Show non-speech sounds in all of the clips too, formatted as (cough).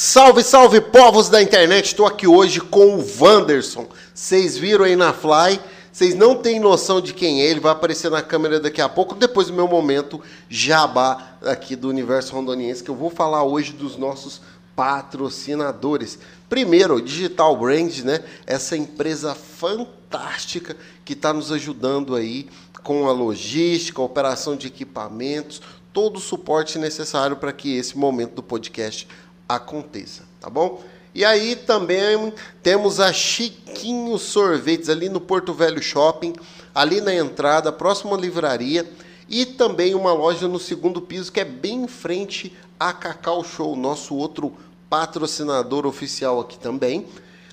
Salve, salve, povos da internet! Estou aqui hoje com o Wanderson. Vocês viram aí na Fly, vocês não têm noção de quem é, ele vai aparecer na câmera daqui a pouco, depois do meu momento jabá aqui do Universo Rondoniense, que eu vou falar hoje dos nossos patrocinadores. Primeiro, Digital Brand, né? Essa empresa fantástica que está nos ajudando aí com a logística, a operação de equipamentos, todo o suporte necessário para que esse momento do podcast aconteça, tá bom? E aí também temos a Chiquinho Sorvetes ali no Porto Velho Shopping, ali na entrada, próxima à livraria, e também uma loja no segundo piso que é bem em frente a Cacau Show, nosso outro patrocinador oficial aqui também,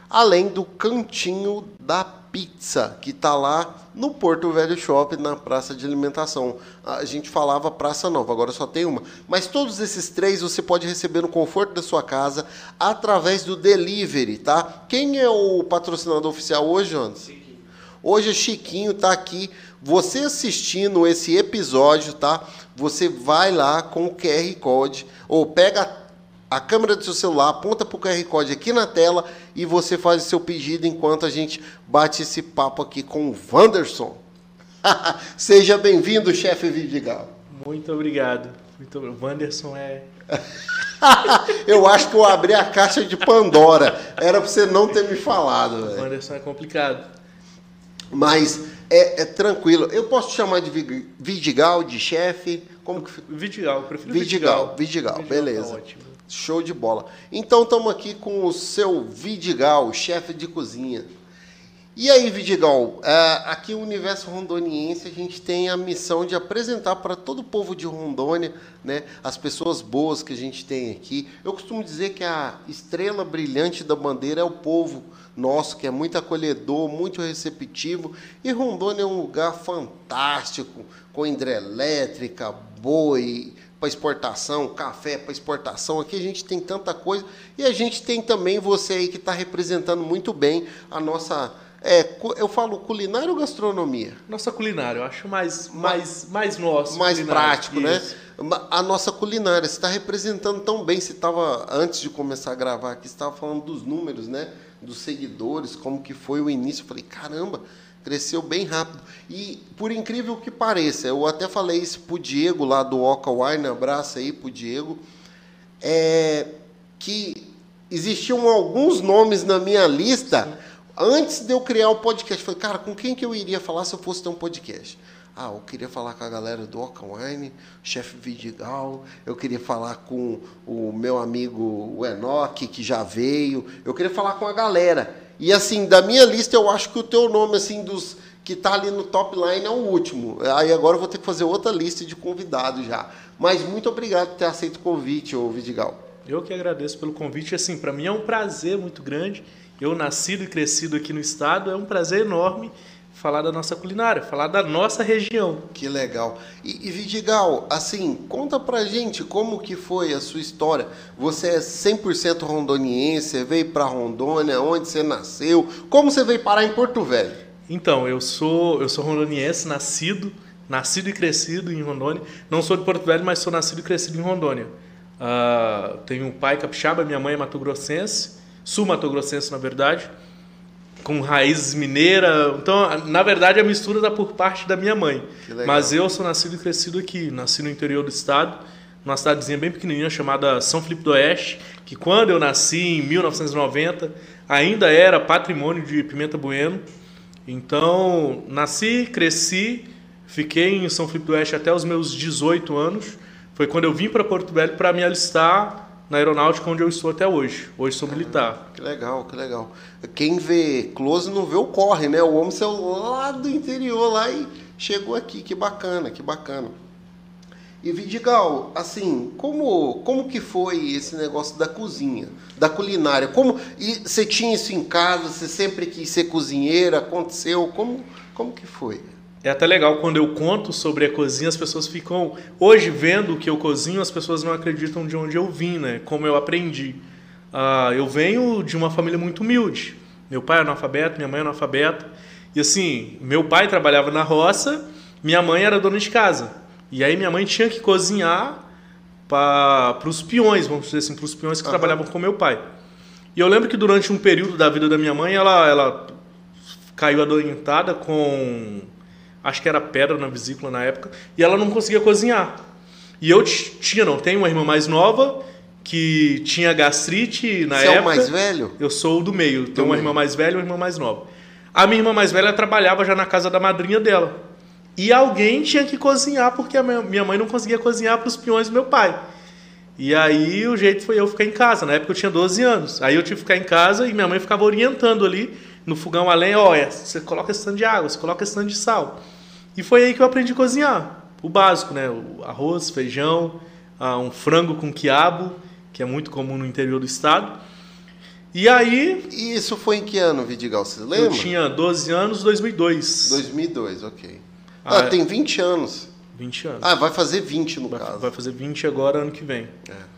além do Cantinho da Pizza, que está lá no Porto Velho Shopping, na praça de alimentação. A gente falava Praça Nova, agora só tem uma. Mas todos esses três você pode receber no conforto da sua casa através do delivery, tá? Quem é o patrocinador oficial hoje, Jonas? Hoje o Chiquinho está aqui. Você assistindo esse episódio, tá? Você vai lá com o QR Code ou pega a câmera do seu celular, aponta para o QR Code aqui na tela e você faz o seu pedido enquanto a gente bate esse papo aqui com o Wanderson. (laughs) Seja bem-vindo, chefe Vidigal. Muito obrigado. Muito O Wanderson é. (laughs) eu acho que eu abri a caixa de Pandora. Era para você não ter me falado. O Wanderson é complicado. Mas é, é, tranquilo. Eu posso te chamar de Vidigal, de chefe? Como que Vidigal, eu prefiro Vidigal. Vidigal, Vidigal, Vidigal beleza. Tá ótimo. Show de bola. Então estamos aqui com o seu Vidigal, chefe de cozinha. E aí, Vidigal, é, aqui no Universo Rondoniense a gente tem a missão de apresentar para todo o povo de Rondônia né, as pessoas boas que a gente tem aqui. Eu costumo dizer que a estrela brilhante da bandeira é o povo nosso, que é muito acolhedor, muito receptivo. E Rondônia é um lugar fantástico, com hidrelétrica, boi, para exportação, café para exportação. Aqui a gente tem tanta coisa e a gente tem também você aí que está representando muito bem a nossa. É, eu falo culinária ou gastronomia? Nossa culinária, eu acho mais, mais, mais nosso. Mais prático, né? A nossa culinária, você está representando tão bem. Você estava, antes de começar a gravar aqui, você estava falando dos números, né? Dos seguidores, como que foi o início. Eu falei, caramba, cresceu bem rápido. E por incrível que pareça, eu até falei isso pro Diego lá do Oca Wine, abraço aí pro Diego, é, que existiam alguns nomes na minha lista antes de eu criar o podcast. Falei, cara, com quem que eu iria falar se eu fosse ter um podcast? Ah, eu queria falar com a galera do Oca Wine, chefe Vidigal, eu queria falar com o meu amigo o Enoch, que já veio, eu queria falar com a galera. E assim, da minha lista, eu acho que o teu nome, assim, dos que está ali no top line é o último. Aí agora eu vou ter que fazer outra lista de convidados já. Mas muito obrigado por ter aceito o convite, ô Vidigal. Eu que agradeço pelo convite. Assim, para mim é um prazer muito grande. Eu nascido e crescido aqui no estado, é um prazer enorme falar da nossa culinária, falar da nossa região. Que legal. E, e Vidigal, assim, conta pra gente como que foi a sua história. Você é 100% rondoniense, você veio para Rondônia, onde você nasceu? Como você veio parar em Porto Velho? Então, eu sou, eu sou rondoniense, nascido, nascido e crescido em Rondônia. Não sou de Porto Velho, mas sou nascido e crescido em Rondônia. Uh, tenho um pai capixaba, minha mãe é mato-grossense, sul-mato-grossense, na verdade com raízes mineiras. Então, na verdade, a mistura está por parte da minha mãe. Mas eu sou nascido e crescido aqui, nasci no interior do estado, numa cidadezinha bem pequenininha chamada São Felipe do Oeste, que quando eu nasci em 1990 ainda era patrimônio de Pimenta Bueno. Então, nasci, cresci, fiquei em São Felipe do Oeste até os meus 18 anos. Foi quando eu vim para Porto Velho para me alistar na aeronáutica onde eu estou até hoje. Hoje sou militar. Que legal, que legal. Quem vê close não vê o corre, né? O homem saiu lá do interior lá e chegou aqui. Que bacana, que bacana. E Vidigal, assim, como como que foi esse negócio da cozinha, da culinária? Como e você tinha isso em casa? Você sempre quis ser cozinheira? Aconteceu? Como como que foi? É até legal quando eu conto sobre a cozinha, as pessoas ficam. Hoje, vendo o que eu cozinho, as pessoas não acreditam de onde eu vim, né? Como eu aprendi. Uh, eu venho de uma família muito humilde. Meu pai é analfabeto, minha mãe é analfabeta. E assim, meu pai trabalhava na roça, minha mãe era dona de casa. E aí minha mãe tinha que cozinhar para os peões, vamos dizer assim, para os peões que uhum. trabalhavam com meu pai. E eu lembro que durante um período da vida da minha mãe, ela, ela caiu adoentada com. Acho que era pedra na vesícula na época, e ela não conseguia cozinhar. E eu tinha, não, tenho uma irmã mais nova que tinha gastrite na Você época. Você é o mais velho? Eu sou do meio. Tenho uma irmã mais velha e uma irmã mais nova. A minha irmã mais velha trabalhava já na casa da madrinha dela. E alguém tinha que cozinhar, porque a minha mãe não conseguia cozinhar para os peões do meu pai. E aí o jeito foi eu ficar em casa. Na época eu tinha 12 anos. Aí eu tive que ficar em casa e minha mãe ficava orientando ali no fogão a lenha, ó, é, você coloca esse tanto de água, você coloca esse tanto de sal. E foi aí que eu aprendi a cozinhar. O básico, né? O arroz, feijão, ah, um frango com quiabo, que é muito comum no interior do estado. E aí. E isso foi em que ano, Vidigal? Você lembra? Eu tinha 12 anos, 2002. 2002, ok. Ah, ah tem 20 anos. 20 anos. Ah, vai fazer 20 no vai, caso. Vai fazer 20 agora, ano que vem. É.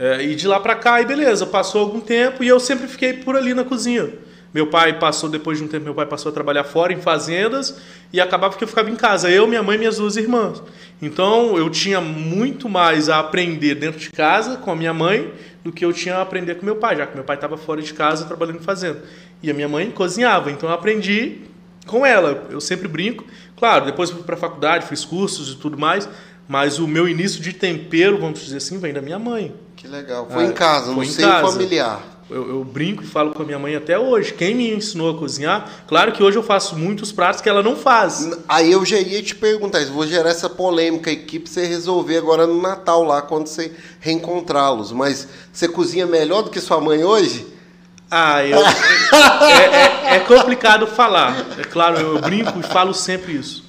É, e de lá pra cá, e beleza, passou algum tempo e eu sempre fiquei por ali na cozinha. Meu pai passou, depois de um tempo, meu pai passou a trabalhar fora em fazendas e acabava que eu ficava em casa, eu, minha mãe e minhas duas irmãs. Então eu tinha muito mais a aprender dentro de casa com a minha mãe do que eu tinha a aprender com meu pai, já que meu pai estava fora de casa trabalhando em fazenda. E a minha mãe cozinhava, então eu aprendi com ela. Eu sempre brinco. Claro, depois fui para a faculdade, fiz cursos e tudo mais, mas o meu início de tempero, vamos dizer assim, vem da minha mãe. Que legal. Foi ah, em casa, no seio familiar. Eu, eu, brinco e falo com a minha mãe até hoje. Quem me ensinou a cozinhar? Claro que hoje eu faço muitos pratos que ela não faz. Aí eu já ia te perguntar, vou gerar essa polêmica aqui pra você resolver agora no Natal lá, quando você reencontrá-los. Mas você cozinha melhor do que sua mãe hoje? Ah, eu, (laughs) é, é, é, complicado falar. É claro, eu brinco e falo sempre isso.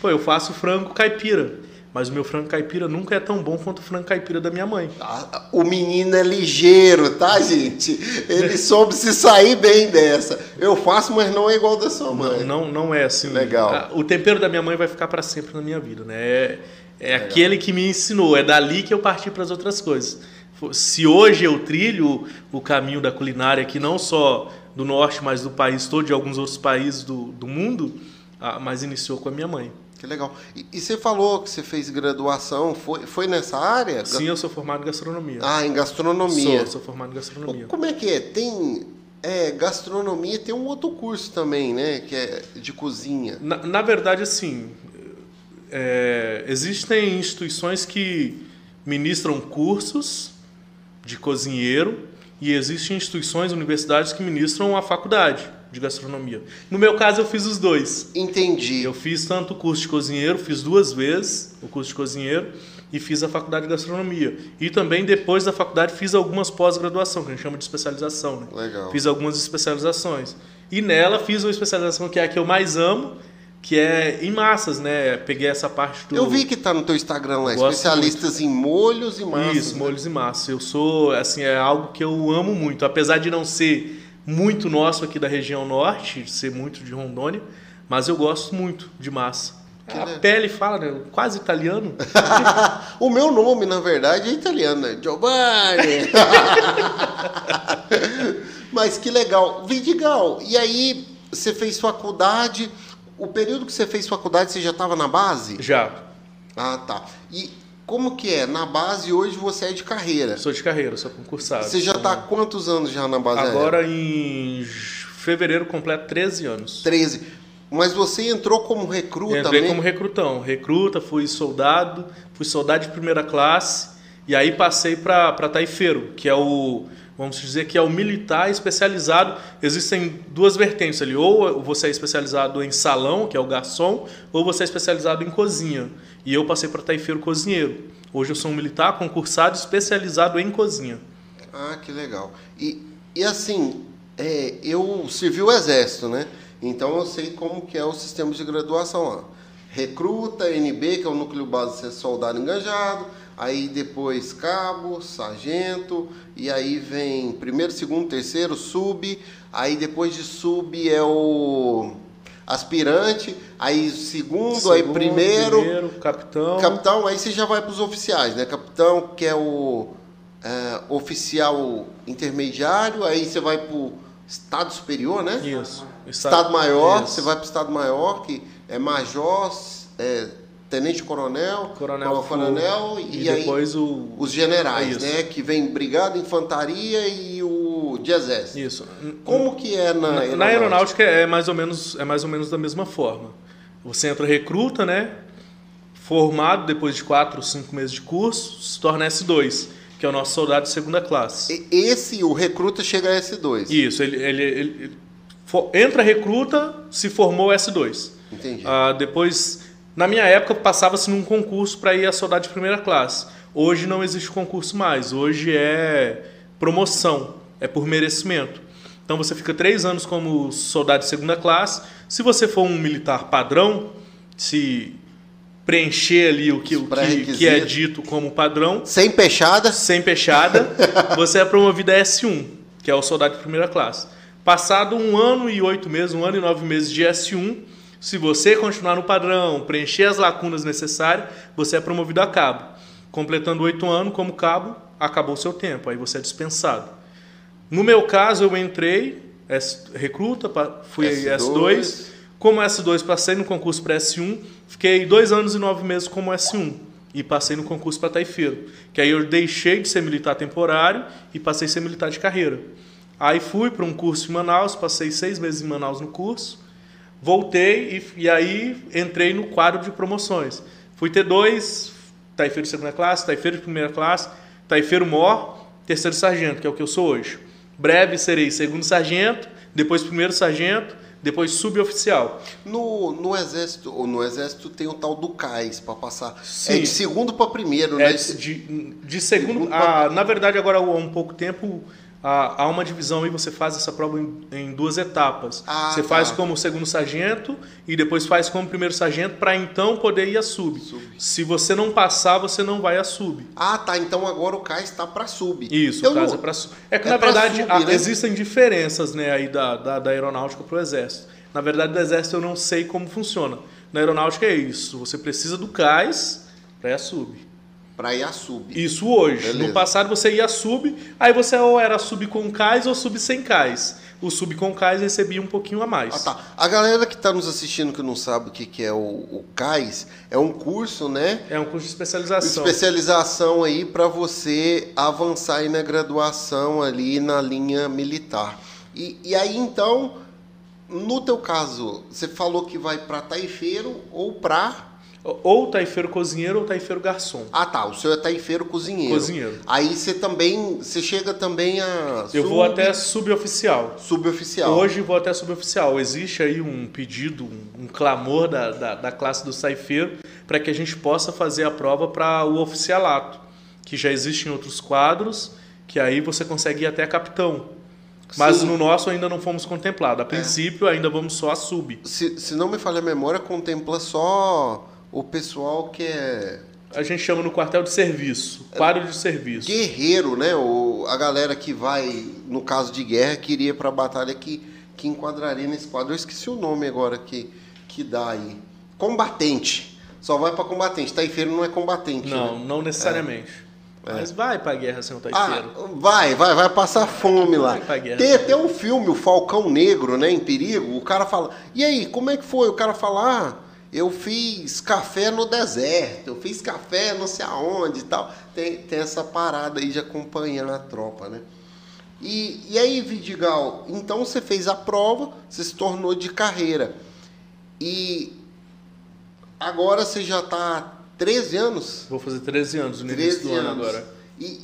Pô, eu faço frango caipira. Mas o meu frango caipira nunca é tão bom quanto o frango caipira da minha mãe. Ah, o menino é ligeiro, tá, gente? Ele (laughs) soube se sair bem dessa. Eu faço, mas não é igual da sua mãe. Não, não, não é assim. Legal. Ah, o tempero da minha mãe vai ficar para sempre na minha vida, né? É, é aquele que me ensinou. É dali que eu parti para as outras coisas. Se hoje eu trilho o caminho da culinária, que não só do norte, mas do país todo, de alguns outros países do, do mundo, ah, mas iniciou com a minha mãe. Que legal. E, e, você falou que você fez graduação, foi, foi nessa área? Sim, eu sou formado em gastronomia. Ah, em gastronomia. Sou, sou formado em gastronomia. Como é que é? Tem é, gastronomia tem um outro curso também, né? Que é de cozinha. Na, na verdade, assim, é, existem instituições que ministram cursos de cozinheiro e existem instituições, universidades que ministram a faculdade de gastronomia. No meu caso, eu fiz os dois. Entendi. Eu fiz tanto o curso de cozinheiro, fiz duas vezes o curso de cozinheiro e fiz a faculdade de gastronomia. E também, depois da faculdade, fiz algumas pós-graduação, que a gente chama de especialização. Né? Legal. Fiz algumas especializações. E nela fiz uma especialização que é a que eu mais amo, que é em massas, né? Peguei essa parte do. Eu vi que tá no teu Instagram lá, especialistas muito. em molhos e massas. Isso, né? molhos e massas. Eu sou, assim, é algo que eu amo muito, apesar de não ser muito nosso aqui da região norte, ser muito de Rondônia, mas eu gosto muito de massa. Que a pele fala, né? Quase italiano. (laughs) o meu nome, na verdade, é italiano, né? Giovanni. (laughs) mas que legal. Vidigal, e aí você fez faculdade. O período que você fez faculdade, você já estava na base? Já. Ah, tá. E como que é? Na base hoje você é de carreira. Sou de carreira, sou concursado. Você já está há quantos anos já na base Agora aérea? em fevereiro completo 13 anos. 13. Mas você entrou como recruta Entrei também? como recrutão. Recruta, fui soldado, fui soldado de primeira classe e aí passei para taifeiro, que é o vamos dizer que é o militar especializado. Existem duas vertentes ali, ou você é especializado em salão, que é o garçom, ou você é especializado em cozinha. E eu passei para taifeiro cozinheiro. Hoje eu sou um militar concursado especializado em cozinha. Ah, que legal. E, e assim, é, eu servi o exército, né? Então eu sei como que é o sistema de graduação lá. Recruta, NB, que é o núcleo base de ser soldado enganjado, aí depois cabo, sargento, e aí vem primeiro, segundo, terceiro, sub, aí depois de sub é o aspirante, aí segundo, segundo aí primeiro, primeiro, capitão. Capitão, aí você já vai para os oficiais, né? Capitão, que é o é, oficial intermediário, aí você vai para o estado superior, né? Isso. Estado, estado maior, isso. você vai para o estado maior, que é major, é, tenente coronel, Coronel, coronel e, e, aí depois o os generais, Isso. né? Que vem brigada, infantaria e o de exército. isso. Como que é na, Na, na aeronáutica é mais ou menos é mais ou menos da mesma forma. Você entra recruta, né? Formado depois de quatro, cinco meses de curso, se torna S2, que é o nosso soldado de segunda classe. Esse, o recruta chega a S2. Isso, ele, ele, ele- ele fo- entra recruta, se formou S2. Entendi. Ah, depois, na minha época, passava-se num concurso para ir a soldado de primeira classe. Hoje não existe concurso mais. Hoje é promoção, é por merecimento. Então você fica três anos como soldado de segunda classe. Se você for um militar padrão, se preencher ali o que, o que, que é dito como padrão, Sem peixada, sem peixada, (laughs) você é promovido a S1, que é o soldado de primeira classe. Passado um ano e oito meses, um ano e nove meses de S1, se você continuar no padrão, preencher as lacunas necessárias, você é promovido a cabo. Completando oito anos como cabo, acabou o seu tempo, aí você é dispensado. No meu caso, eu entrei, recruta, fui S2. S2. Como S2, passei no concurso para S1, fiquei dois anos e nove meses como S1 e passei no concurso para taifeiro. Que aí eu deixei de ser militar temporário e passei a ser militar de carreira. Aí fui para um curso em Manaus, passei seis meses em Manaus no curso, voltei e, e aí entrei no quadro de promoções. Fui ter dois, taifeiro de segunda classe, taifeiro de primeira classe, taifeiro mor, terceiro sargento, que é o que eu sou hoje. Breve serei segundo sargento, depois primeiro sargento, depois suboficial. no, no exército, ou no exército tem o tal do cais para passar. Sim. É de segundo para primeiro, É né? de, de segundo. Segundo ah, na verdade, agora há um pouco tempo há uma divisão e você faz essa prova em, duas etapas. Ah, você tá. faz como segundo sargento e depois faz como primeiro sargento para então poder ir a sub. Sub. Se você não passar, você não vai a sub. Ah, tá. Então agora o cais está para sub. Isso, Eu o caso não- é para sub. É que é na verdade sub, ah, né? existem diferenças né, aí da, da, da aeronáutica para o exército. Na verdade, do exército eu não sei como funciona. Na aeronáutica é isso. Você precisa do CAIS para ir a sub. Para ir a sub. Isso hoje. Beleza. No passado você ia sub, aí você ou era sub com cais ou sub sem cais. O sub com cais recebia um pouquinho a mais. Ah, tá. A galera que está nos assistindo que não sabe o que, que é o, o CAIS, é um curso, né? É um curso de especialização. Especialização aí para você avançar aí na graduação ali na linha militar. E, e aí então, no teu caso, você falou que vai para taifeiro ou para Ou taifeiro cozinheiro ou taifeiro garçom. Ah, tá. O seu é taifeiro cozinheiro. Cozinheiro. Aí você também, você chega também a Eu vou até suboficial. suboficial. Hoje vou até suboficial. Existe aí um pedido, um, um clamor da, da, da classe do taifeiro para que a gente possa fazer a prova para o oficialato, que já existe em outros quadros, que aí você consegue ir até capitão. Mas Sim. É. no nosso ainda não fomos contemplados. A princípio ainda vamos só a sub. Se, se não me falha a memória, contempla só o pessoal que é A gente chama no quartel de serviço, quadro de serviço. guerreiro, né? O, a galera que vai, no caso de guerra, que iria para a batalha que, que enquadraria nesse quadro. Eu esqueci o nome agora que, que dá aí. Combatente. Só vai para combatente. Taifeiro não é combatente. Não, né? não necessariamente. Mas vai pra guerra sem o Ah, taifeiro. vai, vai, vai passar fome lá. Vai pra guerra. Tem até um filme, o Falcão Negro, né, em perigo. O cara fala, e aí, como é que foi? O cara fala, ah, eu fiz café no deserto, eu fiz café não sei aonde e tal. Tem, tem essa parada aí de acompanhar a tropa, né? E, e aí, Vidigal, então você fez a prova, você se tornou de carreira. E agora você já está há 13 anos? Vou fazer 13 anos no início 13 do ano anos. agora. E,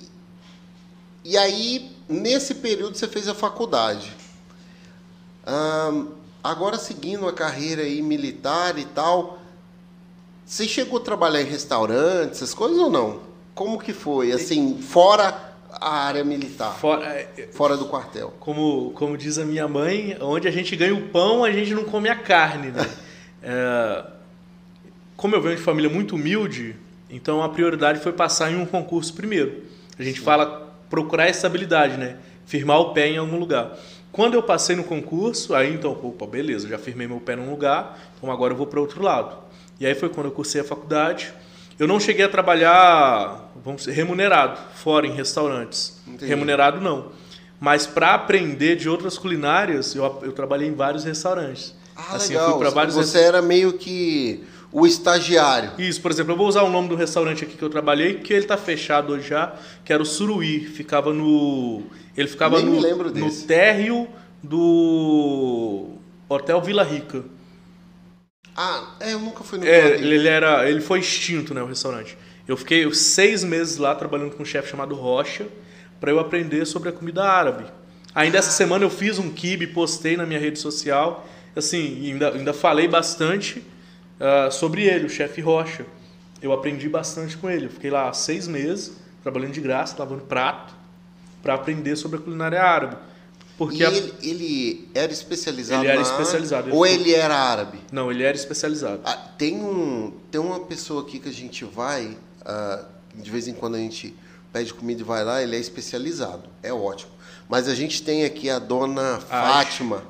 e aí, nesse período, você fez a faculdade. Ahn, agora, seguindo a carreira aí militar e tal, você chegou a trabalhar em restaurantes, essas coisas ou não? Como que foi? Assim, fora a área militar, Fora- é, fora do quartel. como, como diz a minha mãe, onde a gente ganha o pão, a gente não come a carne, né? (laughs) É, como eu venho de família muito humilde, então a prioridade foi passar em um concurso primeiro. A gente fala procurar estabilidade, né? Firmar o pé em algum lugar. Quando eu passei no concurso, aí então, opa, beleza, já firmei meu pé num lugar, então agora eu vou para outro lado. E aí foi quando eu cursei a faculdade. Eu não cheguei a trabalhar, vamos dizer, remunerado, fora em restaurantes. Entendi. Remunerado não. Mas para aprender de outras culinárias, eu, eu trabalhei em vários restaurantes. Ah, assim, eu legal. fui para vários Você era meio que o estagiário. Isso, por exemplo, eu vou usar o nome do restaurante aqui que eu trabalhei, que ele está fechado hoje já, que era o Suruí. Ficava no. Ele ficava Nem no, no térreo do Hotel Vila Rica. Ah, é, eu nunca fui no É, ele era. Ele foi extinto, né, o restaurante. Eu fiquei seis meses lá trabalhando com um chefe chamado Rocha para eu aprender sobre a comida árabe. Ainda essa semana eu fiz um kibe, postei na minha rede social, assim, ainda, ainda falei bastante ah, sobre ele, o chefe Rocha. Eu aprendi bastante com ele. Eu fiquei lá seis meses trabalhando de graça, lavando prato, para aprender sobre a culinária árabe. Porque E a- ele, ele era especializado Ele era especializado, ele Ou foi- ele era árabe? não, ele era especializado. Ah, tem, um, tem uma pessoa aqui que a gente vai, ah, de vez em quando a gente pede comida e vai lá, ele é especializado, é ótimo. Mas a gente tem aqui a dona Fátima.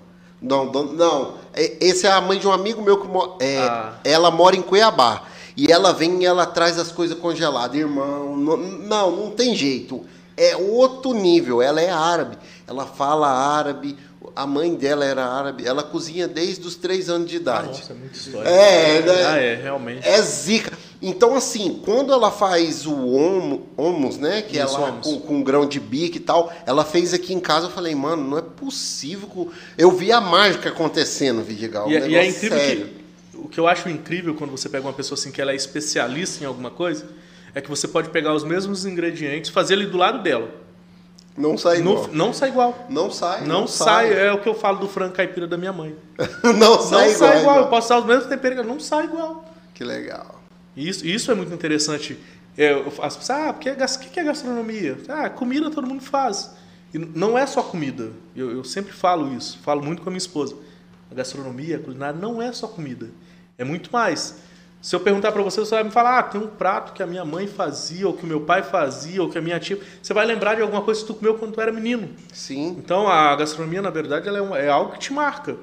Não, don- não, esse é a mãe de um amigo meu que mo- é, Ah. ela mora em Cuiabá. E ela vem e ela traz as coisas congeladas. Irmão, não, não, não tem jeito. É outro nível. Ela é árabe. Ela fala árabe. A mãe dela era árabe. Ela cozinha desde os três anos de idade. Nossa, é muita história. É, né? Ah, é, realmente. É zica. Então, assim, quando ela faz o homo, homus, né? Que Isso, ela com, com grão de bico e tal, ela fez aqui em casa. Eu falei, mano, não é possível. que- Eu vi a mágica acontecendo, Vidigal. E, um é- e é incrível sério. que. O que eu acho incrível quando você pega uma pessoa assim que ela é especialista em alguma coisa é que você pode pegar os mesmos ingredientes, fazer ele do lado dela. Não sai igual. não sai igual. Não sai. Não, sai. é o que eu falo do frango caipira da minha mãe. (laughs) não sai não igual. sai igual. Eu posso usar os mesmos temperos, não sai igual. Que legal. E Isso, isso é muito interessante. É, as pessoas, ah, porque é gas- o que é gastronomia? Ah, comida todo mundo faz. E não é só comida. Eu, eu sempre falo isso, falo muito com a minha esposa. A gastronomia, a culinária não é só comida. É muito mais. Se eu perguntar para você, você vai me falar, ah, tem um prato que a minha mãe fazia, ou que o meu pai fazia, ou que a minha tia. Você vai lembrar de alguma coisa que tu comeu quando tu era menino. Sim. Então a gastronomia, na verdade, ela é, é algo que te marca.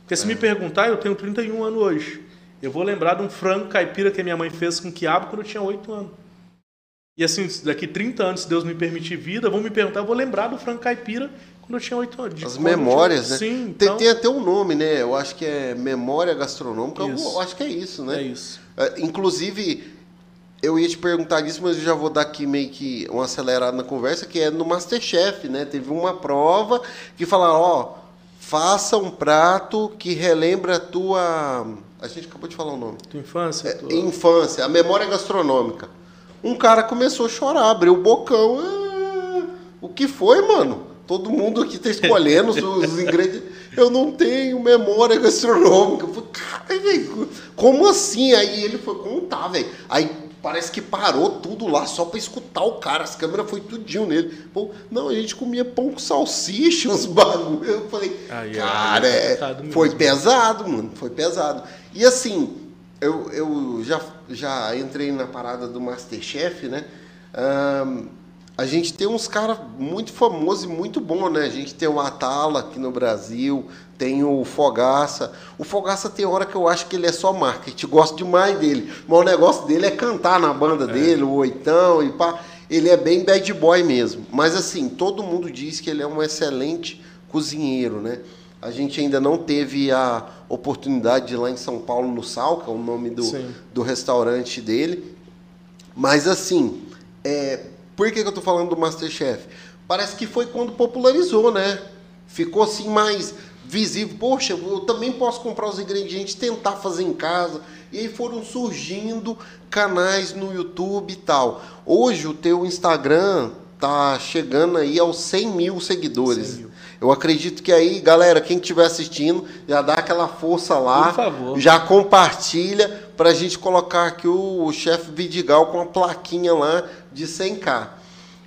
Porque se me perguntar, eu tenho 31 anos hoje. Eu vou lembrar de um frango caipira que a minha mãe fez com quiabo quando eu tinha 8 anos. E assim, daqui 30 anos, se Deus me permitir vida, vão me perguntar, eu vou lembrar do frango caipira quando eu tinha 8 anos. As eu memórias, tinha- né? Sim, tem, então, tem até um nome, né? Eu acho que é memória gastronômica. Eu Isso. acho que é isso, né? é isso. É, inclusive, eu ia te perguntar disso, mas eu já vou dar aqui meio que uma acelerada na conversa, que é no Masterchef, né? Teve uma prova que falaram, ó, faça um prato que relembra a tua... A gente acabou de falar o nome. Tua infância? É, tua- infância, a memória gastronômica. Um cara começou a chorar, abriu o bocão. "Ah, o que foi, mano? Todo mundo aqui tá escolhendo os, os ingredientes. Eu não tenho memória gastronômica. Eu falei, cara, velho, como assim? Aí ele foi contar, velho. Aí parece que parou tudo lá só pra escutar o cara. As câmeras foi tudinho nele. Pô, não, a gente comia pão com salsicha, (laughs) uns bagulho. Eu falei, Aí, cara, é foi pesado, mano. Foi pesado. E assim, eu, eu já, já entrei na parada do Masterchef, né? Ahn, a gente tem uns caras muito famosos e muito bons, né? A gente tem o Atala aqui no Brasil, tem o Fogaça. O Fogaça tem hora que eu acho que ele é só marketing, gosto demais dele. Mas o negócio dele é cantar na banda dele, o oitão e pá. Ele é bem bad boy mesmo. Mas assim, todo mundo diz que ele é um excelente cozinheiro, né? A gente ainda não teve a oportunidade de ir lá em São Paulo no Salca, o nome do, Sim. do restaurante dele. Mas assim, é, por que, que eu tô falando do Masterchef? Parece que foi quando popularizou, né? Ficou assim mais visível. Poxa, eu também posso comprar os ingredientes, tentar fazer em casa. E aí foram surgindo canais no YouTube e tal. Hoje o teu Instagram tá chegando aí aos 100 mil seguidores. 100 mil. Eu acredito que aí, galera, quem estiver assistindo, já dá aquela força lá. Por favor. Já compartilha pra gente colocar aqui o chefe Vidigal com a plaquinha lá de 100k.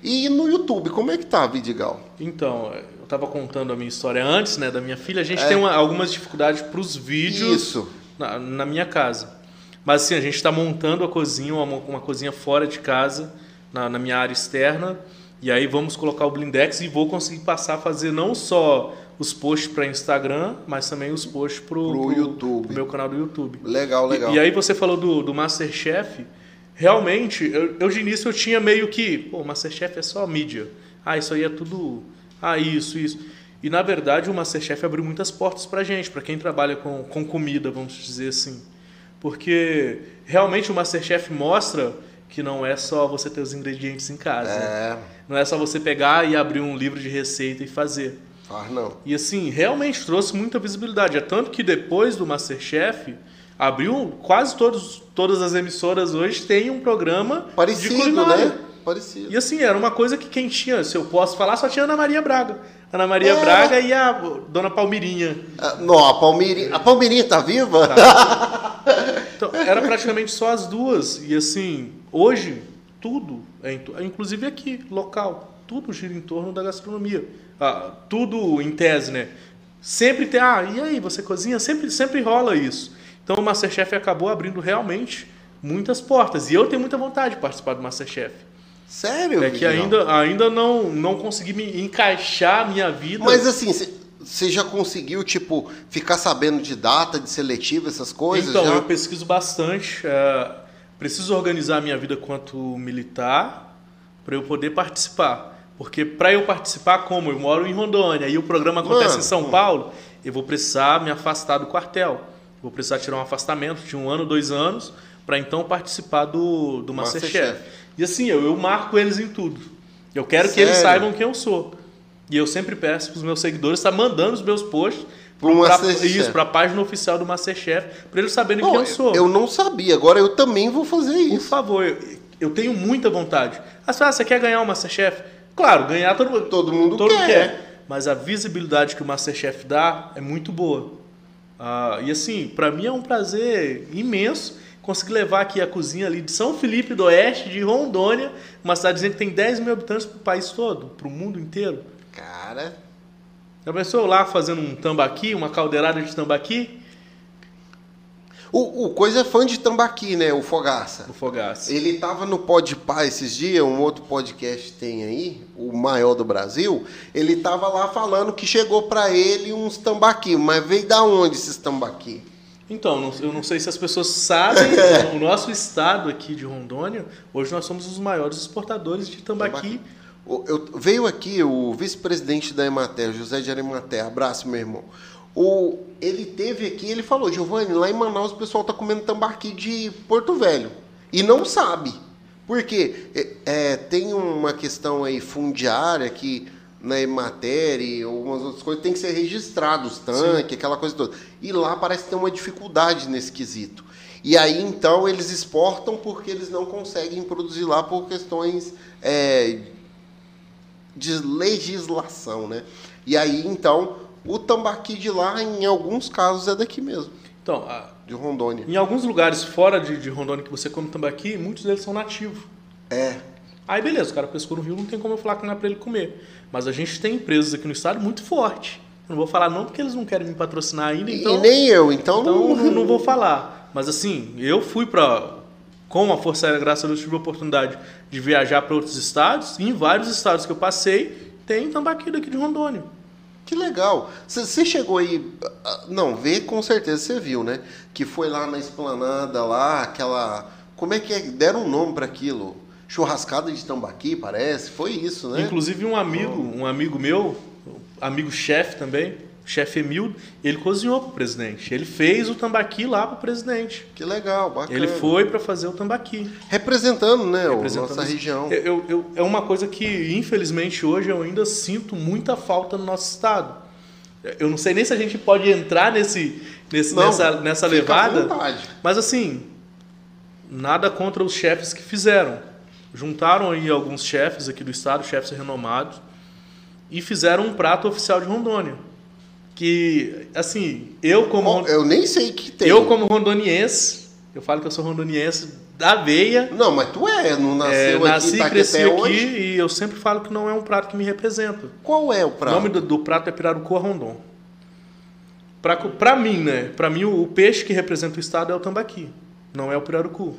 E no YouTube, como é que tá, Vidigal? Então, estava contando a minha história antes, né, da minha filha. A gente É. tem uma- algumas dificuldades para os vídeos Isso. Na, na minha casa. Mas assim, a gente está montando a cozinha, uma, uma cozinha fora de casa, na, na minha área externa. E aí vamos colocar o Blindex e vou conseguir passar a fazer não só os posts para Instagram, mas também os posts para Pro YouTube. meu canal do YouTube. Legal, legal. E, e aí você falou do, do Masterchef. Realmente, eu, eu de início eu tinha meio que, pô, Masterchef é só mídia. Ah, isso aí é tudo. Ah, isso, isso. E na verdade o Masterchef abriu muitas portas pra gente, pra quem trabalha com, com comida, vamos dizer assim. Porque realmente o Masterchef mostra que não é só você ter os ingredientes em casa. É. Não é só você pegar e abrir um livro de receita e fazer. Ah, não. E assim, realmente trouxe muita visibilidade. É tanto que depois do Masterchef, abriu quase todos, todas as emissoras hoje têm um programa Parecido, de culinária. né? Parecido. E assim, era uma coisa que quem tinha, se eu posso falar, só tinha Ana Maria Braga. Ana Maria É. Braga e a Dona Palmirinha. Ah, Não, a Palmeirinha. A Palmeirinha tá viva? Então, era praticamente só as duas. E assim, hoje, tudo, é inclusive aqui, local, tudo gira em torno da gastronomia. Ah, tudo em tese, né? Sempre tem, ah, e aí, você cozinha? Sempre, sempre rola isso. Então o Masterchef acabou abrindo realmente muitas portas. E eu tenho muita vontade de participar do Masterchef. Sério, É que ainda, ainda não, não consegui me encaixar a minha vida. Mas assim, você já conseguiu, tipo, ficar sabendo de data, de seletiva, essas coisas? Então, já? eu pesquiso bastante. é, preciso organizar a minha vida quanto militar para eu poder participar. Porque para eu participar, como eu moro em Rondônia e o programa acontece Mano, em São hum. Paulo, eu vou precisar me afastar do quartel. Vou precisar tirar um afastamento de um ano, dois anos, para então participar do, do Masterchef. Masterchef. E assim, eu, eu marco eles em tudo. Eu quero que eles Sério? saibam quem eu sou. E eu sempre peço para os meus seguidores estar mandando os meus posts Masterchef. isso, para a página oficial do Masterchef, para eles saberem Bom, quem eu sou. eu não sabia, agora eu também vou fazer Por isso. favor, eu, eu tenho muita vontade. Ah, você você quer ganhar o Masterchef? Claro, ganhar todo mundo, Todo mundo todo quer. quer. Mas a visibilidade que o Masterchef dá é muito boa. Ah, e assim, para mim é um prazer imenso conseguir levar aqui a cozinha ali de São Felipe do Oeste, de Rondônia, uma cidadezinha que tem 10 mil habitantes para o país todo, para o mundo inteiro. Cara, Já pensou lá fazendo um tambaqui, uma caldeirada de tambaqui? o, o Coisa é fã de tambaqui, né? O Fogaça. No fogaço. Ele tava no Podpah esses dias, um outro podcast tem aí, o maior do Brasil. Ele tava lá falando que chegou pra ele uns tambaqui, mas veio da onde esses tambaqui? Então, eu não sei se as pessoas sabem, (laughs) o nosso estado aqui de Rondônia, hoje nós somos os maiores exportadores de tambaqui. O- eu- veio aqui o vice-presidente da Emater, José de Emater, abraço, meu irmão. O, ele teve aqui, ele falou, Giovanni, lá em Manaus o pessoal tá comendo tambaqui de Porto Velho. E não sabe. Por quê? É, é, tem uma questão aí fundiária que na Emater e algumas outras coisas tem que ser registrado, os tanques, aquela coisa toda. E lá parece ter uma dificuldade nesse quesito. E aí, então, eles exportam porque eles não conseguem produzir lá por questões é, de legislação, né? E aí, então, o tambaqui de lá, em alguns casos, é daqui mesmo, Então, a- de Rondônia. em alguns lugares fora de, de Rondônia que você come tambaqui, muitos deles são nativos. É. Aí beleza, o cara pescou no rio, não tem como eu falar que não é pra ele comer. Mas a gente tem empresas aqui no estado muito fortes. Eu não vou falar não porque eles não querem me patrocinar ainda, E- então... e nem eu, então, Então não, não, vou falar. Mas assim, eu fui para com a Força Aérea, graças a Deus, tive a oportunidade de viajar para outros estados. E em vários estados que eu passei, tem tambaqui daqui de Rondônia. Que legal. Você chegou aí. ah, Não, ver com certeza você viu, né? Que foi lá na esplanada, lá, aquela. Como é que é? Deram um nome para aquilo? Churrascada de tambaqui, parece. Foi isso, né? Inclusive um amigo, um amigo meu, amigo chefe também, chefe Emildo, ele cozinhou pro presidente. Ele fez o tambaqui lá pro presidente. Que legal, bacana. Ele foi para fazer o tambaqui. Representando, né? o- representando nossa região. Eu- eu- é uma coisa que, infelizmente, hoje eu ainda sinto muita falta no nosso estado. Eu não sei nem se a gente pode entrar nesse, nesse- Não, nessa, nessa levada. Mas assim, nada contra os chefes que fizeram. Juntaram aí alguns chefes aqui do estado, chefes renomados, e fizeram um prato oficial de Rondônia. Que, assim, eu como, eu nem sei que tem. eu como rondoniense, eu falo que eu sou rondoniense da veia, Não, mas tu é, não é, nasceu nasci aqui, e tá aqui cresci até aqui hoje. e eu sempre falo que não é um prato que me representa. Qual é o O prato? nome do, do prato é pirarucu rondon. Pra, pra mim, né? Pra mim, o, o peixe que representa o estado é o tambaqui, não é o pirarucu.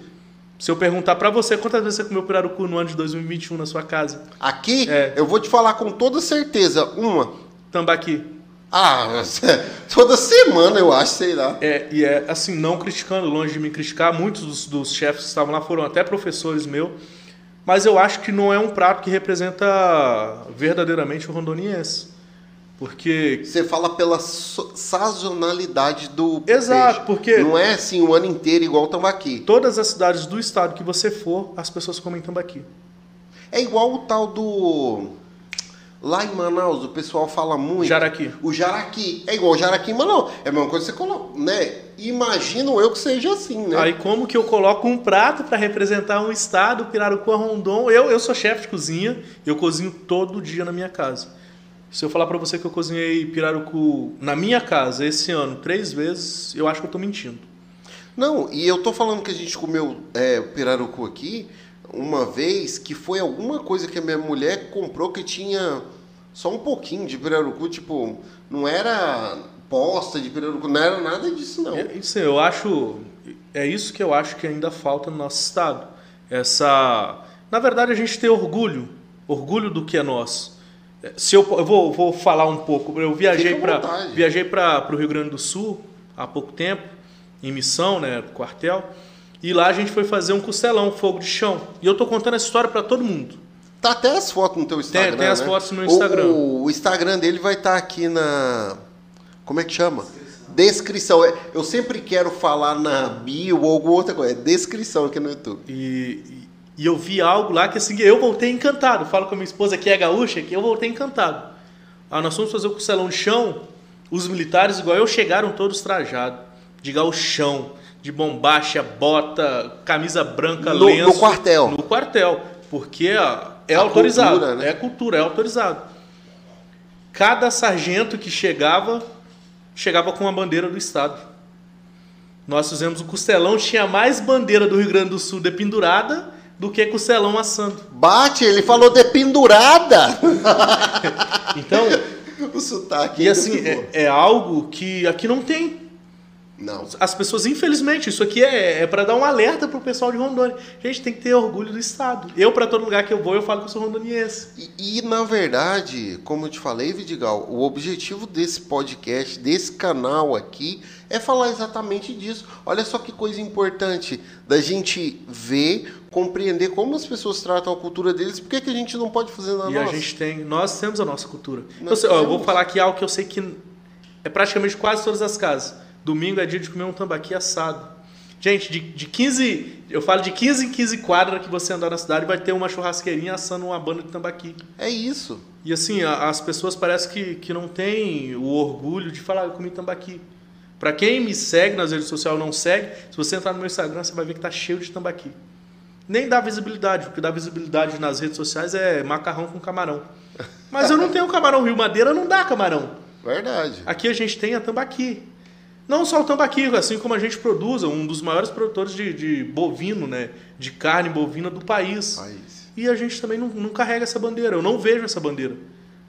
Se eu perguntar pra você quantas vezes você comeu pirarucu no ano de 2021 na sua casa? Aqui, É. eu vou te falar com toda certeza. Uma. Tambaqui. Ah, (laughs) toda semana eu acho, sei lá. É, e é assim, não criticando, longe de me criticar, muitos dos, dos chefes que estavam lá foram até professores meus, mas eu acho que não é um prato que representa verdadeiramente o rondoniense. Porque. Você fala pela so- sazonalidade do Exato, peixe. porque- Não é assim o ano inteiro igual o tambaqui. Todas as cidades do estado que você for, as pessoas comem tambaqui. É igual o tal do... Lá em Manaus, o pessoal fala muito... Jaraqui. O jaraqui. É igual o jaraqui em Manaus. É a mesma coisa que você coloca, né? Imagino eu que seja assim, né? Aí como que eu coloco um prato para representar um estado, Pirarucu, Rondon? Eu, eu sou chefe de cozinha, eu cozinho todo dia na minha casa. Se eu falar para você que eu cozinhei pirarucu na minha casa esse ano três vezes, eu acho que eu tô mentindo. Não, e eu tô falando que a gente comeu é, pirarucu aqui uma vez que foi alguma coisa que a minha mulher comprou que tinha só um pouquinho de pirarucu, tipo, não era posta de pirarucu, não era nada disso não. É, Isso eu acho, é isso que eu acho que ainda falta no nosso estado. Essa, na verdade a gente tem orgulho, orgulho do que é nosso. Se eu, eu vou, vou falar um pouco, eu viajei para viajei para o Rio Grande do Sul há pouco tempo em missão, né, quartel, e lá a gente foi fazer um costelão, fogo de chão. E eu tô contando essa história para todo mundo. Tá até as fotos no teu Instagram, tem as né? fotos no Instagram. O, o Instagram dele vai estar aqui na como é que chama? Descrição. É, Eu sempre quero falar na bio ou alguma outra coisa. É descrição aqui no YouTube. E, e- eu vi algo lá que assim, eu voltei encantado. Falo com a minha esposa que é gaúcha, que eu voltei encantado. Ah, nós fomos fazer o costelão de chão, os militares, igual eu, chegaram todos trajados, de gauchão, de bombacha, bota, camisa branca, No- lenço. no quartel. No quartel, porque ó, é A autorizado. cultura, né? É cultura, é autorizado. Cada sargento que chegava, chegava com a bandeira do Estado. Nós fizemos o costelão, tinha mais bandeira do Rio Grande do Sul dependurada do que costelão assando. Bate, ele falou de pendurada. (laughs) Então, (laughs) o sotaque. e ainda assim, é, é algo que aqui não tem. Não. As pessoas, infelizmente, isso aqui é, é para dar um alerta pro pessoal de Rondônia. Gente, tem que ter orgulho do Estado. Eu, para todo lugar que eu vou, eu falo que eu sou rondoniense. E, e, na verdade, como eu te falei, Vidigal, o objetivo desse podcast, desse canal aqui, é falar exatamente disso. Olha só que coisa importante da gente ver, compreender como as pessoas tratam a cultura deles, por que, a gente não pode fazer na E nossa? a gente tem, nós temos a nossa cultura. Nós sei- ó, eu vou falar aqui algo que eu sei que é praticamente quase todas as casas. Domingo é dia de comer um tambaqui assado. Gente, de, de 15, eu falo de 15 em 15 quadras que você andar na cidade, vai ter uma churrasqueirinha assando uma banda de tambaqui. É isso. E assim, a- as pessoas parecem que, que não têm o orgulho de falar, eu comi tambaqui. Pra quem me segue nas redes sociais ou não segue, se você entrar no meu Instagram, você vai ver que tá cheio de tambaqui. Nem dá visibilidade, porque dá visibilidade nas redes sociais é macarrão com camarão. (laughs) Mas eu não tenho camarão Rio Madeira, não dá camarão. Verdade. Aqui a gente tem a tambaqui. Não só o tambaqui, assim como a gente produz, um dos maiores produtores de, de bovino, né? De carne bovina do país. País. E a gente também não, não carrega essa bandeira, eu não vejo essa bandeira.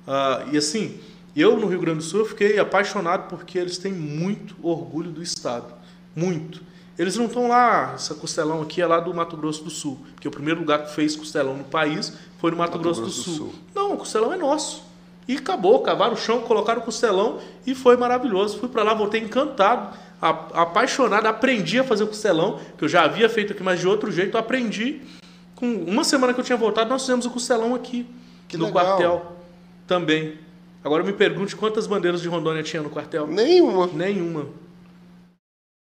Ah, e assim, eu no Rio Grande do Sul fiquei apaixonado porque eles têm muito orgulho do Estado. Muito. Eles não estão lá, essa costelão aqui é lá do Mato Grosso do Sul. Porque o primeiro lugar que fez costelão no país foi no Mato, Mato Grosso, Grosso do, do Sul. Sul. Não, o costelão é nosso. E acabou, cavaram o chão, colocaram o costelão e foi maravilhoso. Fui para lá, voltei encantado, apaixonado, aprendi a fazer o costelão, que eu já havia feito aqui, mas de outro jeito, aprendi. Com uma semana que eu tinha voltado, nós fizemos o costelão aqui, Que no legal. quartel também. Agora me pergunte quantas bandeiras de Rondônia tinha no quartel? Nenhuma. Nenhuma.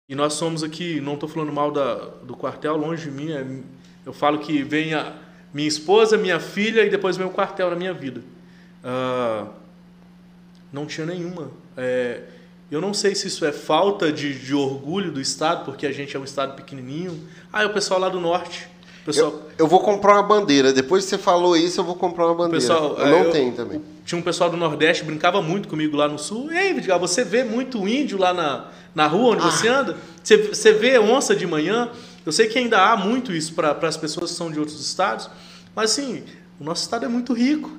E nós somos aqui, não estou falando mal da, do quartel, longe de mim. é- eu falo que vem a minha esposa, minha filha e depois vem o quartel na minha vida. Ah, não tinha nenhuma. É, eu não sei se isso é falta de, de orgulho do Estado, porque a gente é um Estado pequenininho. Ah, é o pessoal lá do Norte. Pessoal, Eu, eu vou comprar uma bandeira. Depois que você falou isso, eu vou comprar uma bandeira. Pessoal, eu é, não eu- tenho também. Tinha um pessoal do Nordeste brincava muito comigo lá no Sul. Ei, Vidigal, você vê muito índio lá na, na rua onde você anda? Você, você vê onça de manhã? Eu sei que ainda há muito isso para as pessoas que são de outros estados, mas assim, o nosso estado é muito rico.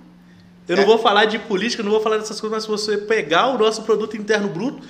Eu não É. vou falar de política, não vou falar dessas coisas, mas se você pegar o nosso produto interno bruto,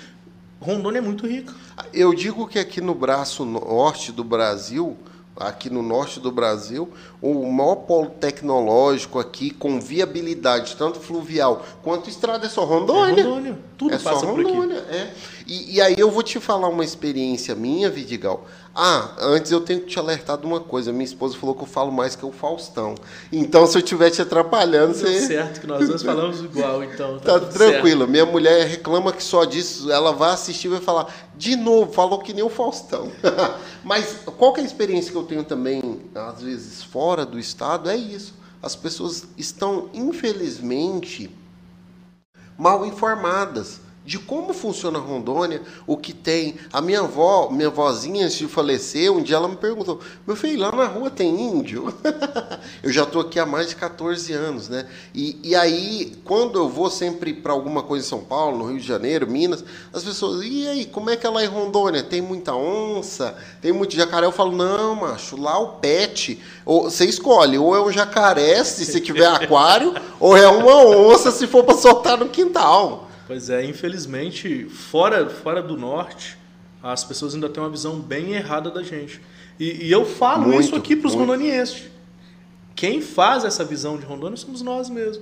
Rondônia é muito rico. Eu digo que aqui no braço norte do Brasil, aqui no norte do Brasil, o maior polo tecnológico aqui com viabilidade, tanto fluvial quanto estrada, é só Rondônia. É Rondônia. Tudo é passa só por aqui. Rondônia, é. E, e aí eu vou te falar uma experiência minha, Vidigal. Ah, antes eu tenho que te alertar de uma coisa. Minha esposa falou que eu falo mais que o Faustão. Então, se eu estiver te atrapalhando, Deu você. certo que nós dois falamos igual, então. Tá tudo tranquilo. Minha mulher reclama que só disso. Ela vai assistir e vai falar, de novo, falou que nem o Faustão. (laughs) Mas qual é a experiência que eu tenho também, às vezes, fora do estado? É isso. As pessoas estão, infelizmente, mal informadas de como funciona Rondônia, o que tem. A minha avó, minha vozinha, antes de falecer, um dia ela me perguntou: Meu filho, lá na rua tem índio? (laughs) eu já estou aqui há mais de 14 anos, né? E, e aí, quando eu vou sempre para alguma coisa em São Paulo, no Rio de Janeiro, Minas, as pessoas, e aí, como é que é lá em Rondônia? Tem muita onça? Tem muito jacaré? Eu falo: Não, macho, lá o pet. Ou, você escolhe, ou é um jacaré, se tiver aquário, (laughs) ou é uma onça, se for para soltar no quintal. Pois é, infelizmente, fora, fora do norte, as pessoas ainda têm uma visão bem errada da gente. E, e eu falo Muito, isso aqui para os rondonienses. Quem faz essa visão de Rondônia somos nós mesmos.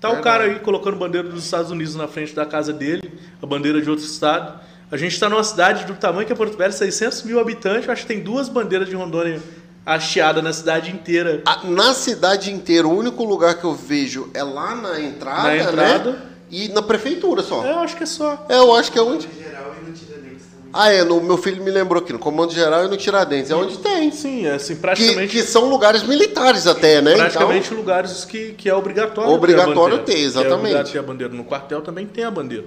Tá o Verdade. cara aí colocando bandeira dos Estados Unidos na frente da casa dele, a bandeira de outro estado. A gente está numa cidade do tamanho que é Porto Velho, 600 mil habitantes, eu acho que tem duas bandeiras de Rondônia hasteadas na cidade inteira. Na cidade inteira, o único lugar que eu vejo é lá na entrada, Na entrada. né? E na prefeitura só. Eu acho que é só. É, eu acho que é onde. geral e no Tiradentes também. Ah, é, no meu filho me lembrou aqui, no Comando Geral e no Tiradentes. É onde tem. Sim, é assim, Que, praticamente. que são lugares militares até, né? Praticamente lugares que, que é obrigatório Obrigatório a bandeira. ter, exatamente. Que é ter a bandeira. No quartel também tem a bandeira.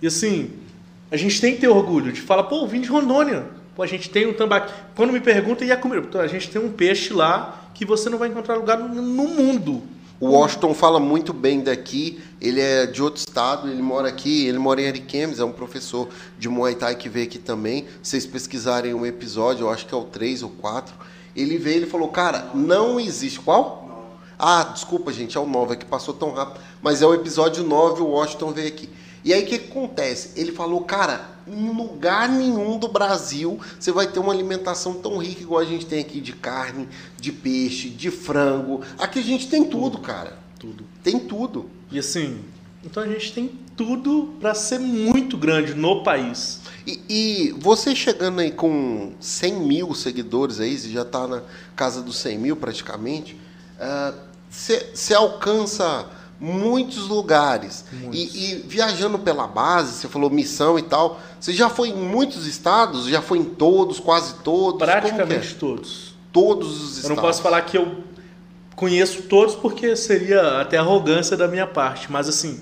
E assim, a gente tem que ter orgulho de falar, pô, eu vim de Rondônia. Pô, a gente tem um tambaqui. Quando me perguntam, e a comida? A gente tem um peixe lá que você não vai encontrar lugar no mundo. O Washington fala muito bem daqui. Ele é de outro estado, ele mora aqui, ele mora em Ariquemes, é um professor de Muay Thai que veio aqui também. Vocês pesquisarem um episódio, eu acho que é o 3 ou 4. Ele veio ele falou, cara, não existe. Qual? Ah, desculpa, gente, é o 9, é que passou tão rápido. Mas é o episódio 9, o Washington veio aqui. E aí o que acontece? Ele falou, cara, em lugar nenhum do Brasil você vai ter uma alimentação tão rica igual a gente tem aqui de carne, de peixe, de frango. Aqui a gente tem tudo, cara. Tudo. Tem tudo. E assim, então a gente tem tudo para ser muito grande no país. E, e você chegando aí com 100 mil seguidores aí, você já está na casa dos 100 mil praticamente, ah, você você alcança muitos lugares. Muitos. E, e viajando pela base, você falou missão e tal, você já foi em muitos estados? Já foi em todos, quase todos? É? Praticamente todos. Todos os Eu estados. não posso falar que eu conheço todos porque seria até arrogância da minha parte, mas assim,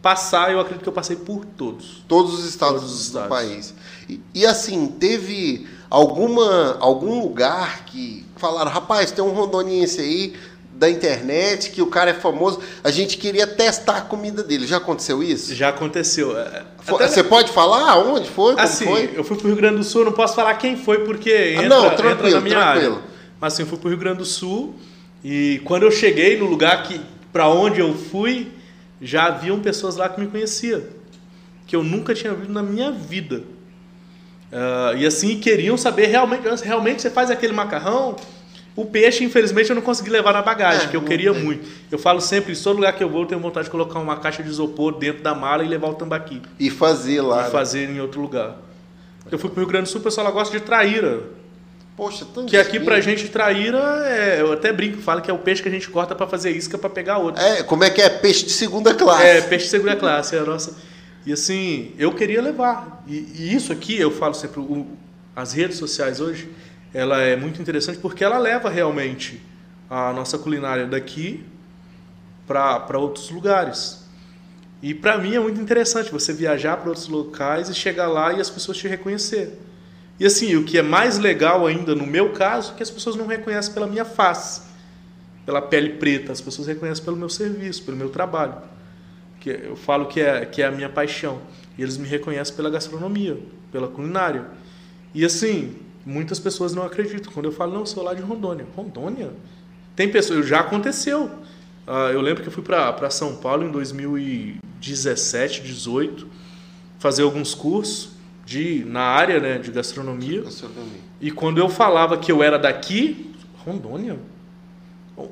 passar eu acredito que eu passei por todos. Todos os estados Todos os do estados. país. E, e, assim, teve alguma algum lugar que falaram, rapaz, tem um rondoniense aí da internet que o cara é famoso, a gente queria testar a comida dele. Já aconteceu isso? Já aconteceu. é, Fo- até- Você pode falar onde foi? Como assim, foi? eu fui pro Rio Grande do Sul, não posso falar quem foi porque Ah, entra, não, entra tranquilo, na minha tranquilo. área. Mas assim, eu fui pro Rio Grande do Sul e quando eu cheguei no lugar que para onde eu fui, já haviam pessoas lá que me conheciam, que eu nunca tinha visto na minha vida. Ah, e assim, queriam saber realmente, realmente você faz aquele macarrão? O peixe, infelizmente, eu não consegui levar na bagagem, É, que eu queria tem. muito. Eu falo sempre, em todo lugar que eu vou, eu tenho vontade de colocar uma caixa de isopor dentro da mala e levar o tambaqui E fazer lá. né? e fazer em outro lugar. Eu fui pro Rio Grande do Sul, o pessoal lá gosta de traíra. Poxa, tanto Que aqui pra gente traíra, é, eu até brinco, falo que é o peixe que a gente corta pra fazer isca pra pegar outro. É, como é que é? Peixe de segunda classe. É, peixe de segunda classe, é a nossa. E assim, eu queria levar. E, e isso aqui, eu falo sempre, o- as redes sociais hoje, ela é muito interessante porque ela leva realmente a nossa culinária daqui para outros lugares. E para mim é muito interessante você viajar para outros locais e chegar lá e as pessoas te reconhecer. E assim, o que é mais legal ainda no meu caso, é que as pessoas não reconhecem pela minha face, pela pele preta, as pessoas reconhecem pelo meu serviço, pelo meu trabalho que eu falo que é, que é a minha paixão. E eles me reconhecem pela gastronomia, pela culinária. E assim, muitas pessoas não acreditam. Quando eu falo, não, eu sou lá de Rondônia. Rondônia? Tem pessoas, já aconteceu. Ah, eu lembro que eu fui para São Paulo em 2017, 18, fazer alguns cursos de, na área né, de gastronomia. Gastronomia. E quando eu falava que eu era daqui, Rondônia?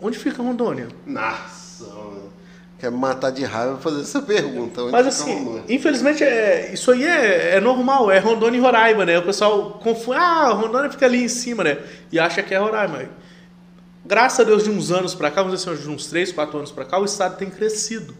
Onde fica Rondônia? Nossa, mano. Quer me matar de raiva fazer essa pergunta. Onde Mas assim, infelizmente, é, isso aí é, é normal, é Rondônia e Roraima, né? O pessoal confunde, ah, Rondônia fica ali em cima, né? E acha que é Roraima. Graças a Deus, de uns anos pra cá, vamos dizer assim, de uns 3, 4 anos pra cá, o estado tem crescido.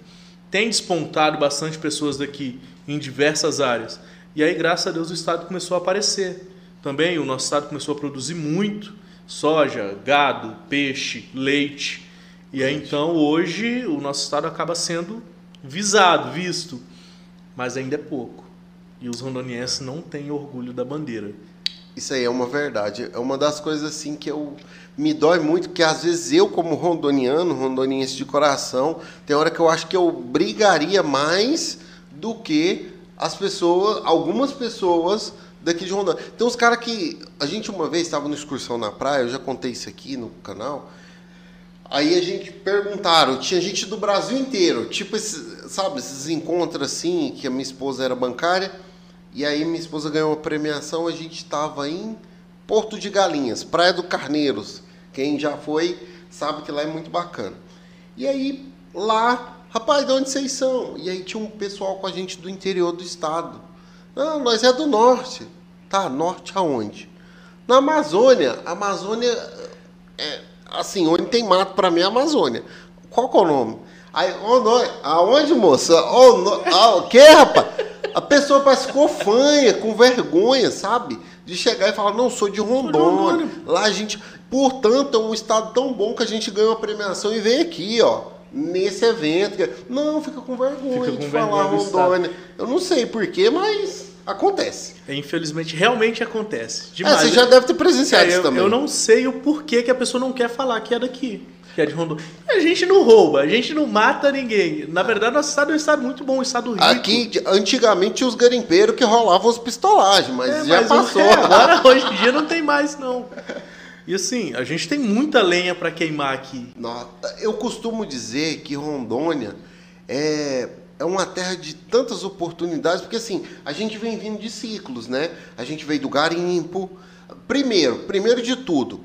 Tem despontado bastante pessoas daqui em diversas áreas. E aí, graças a Deus, o estado começou a aparecer. Também o nosso estado começou a produzir muito soja, gado, peixe, leite. E aí, então, hoje, o nosso estado acaba sendo visado, visto. Mas ainda é pouco. E os rondonienses não têm orgulho da bandeira. Isso aí é uma verdade. É uma das coisas assim que eu me dói muito, que às vezes eu, como rondoniano, rondoniense de coração, tem hora que eu acho que eu brigaria mais do que as pessoas, algumas pessoas daqui de Rondônia. Tem uns caras que. A gente uma vez estava numa excursão na praia, eu já contei isso aqui no canal. Aí a gente perguntaram, tinha gente do Brasil inteiro, tipo, sabe, esses encontros assim, que a minha esposa era bancária, e aí minha esposa ganhou uma premiação, a gente estava em Porto de Galinhas, Praia do Carneiros. Quem já foi sabe que lá é muito bacana. E aí, lá, rapaz, de onde vocês são? E aí tinha um pessoal com a gente do interior do estado. Não, nós é do norte. Tá, norte aonde? Na Amazônia. A Amazônia é assim, onde tem mato para mim é a Amazônia. Qual que é o nome? Aí, nós, aonde, moça? Ah, o que, rapaz? A pessoa parece ficou fanha, com vergonha, sabe? De chegar e falar, não, sou de Rondônia. Lá a gente. Portanto, é um estado tão bom que a gente ganhou a premiação e vem aqui, ó. Nesse evento. Não, fica com vergonha Fica com de vergonha falar Rondônia. Eu não sei porquê, mas acontece. É, Infelizmente, realmente acontece. É, Demais. você já deve ter presenciado É, isso eu, também. eu não sei o porquê que a pessoa não quer falar que é daqui, que é de Rondônia. A gente não rouba, a gente não mata ninguém. Na verdade, nosso estado é um estado muito bom, um estado rico. Aqui, antigamente, tinha os garimpeiros que rolavam os pistolagens, mas É, já mas passou. é, (laughs) agora, hoje em dia, não tem mais, não. E assim, a gente tem muita lenha para queimar aqui. Eu costumo dizer que Rondônia é, é uma terra de tantas oportunidades, porque assim, a gente vem vindo de ciclos, né? A gente veio do garimpo. Primeiro, primeiro de tudo,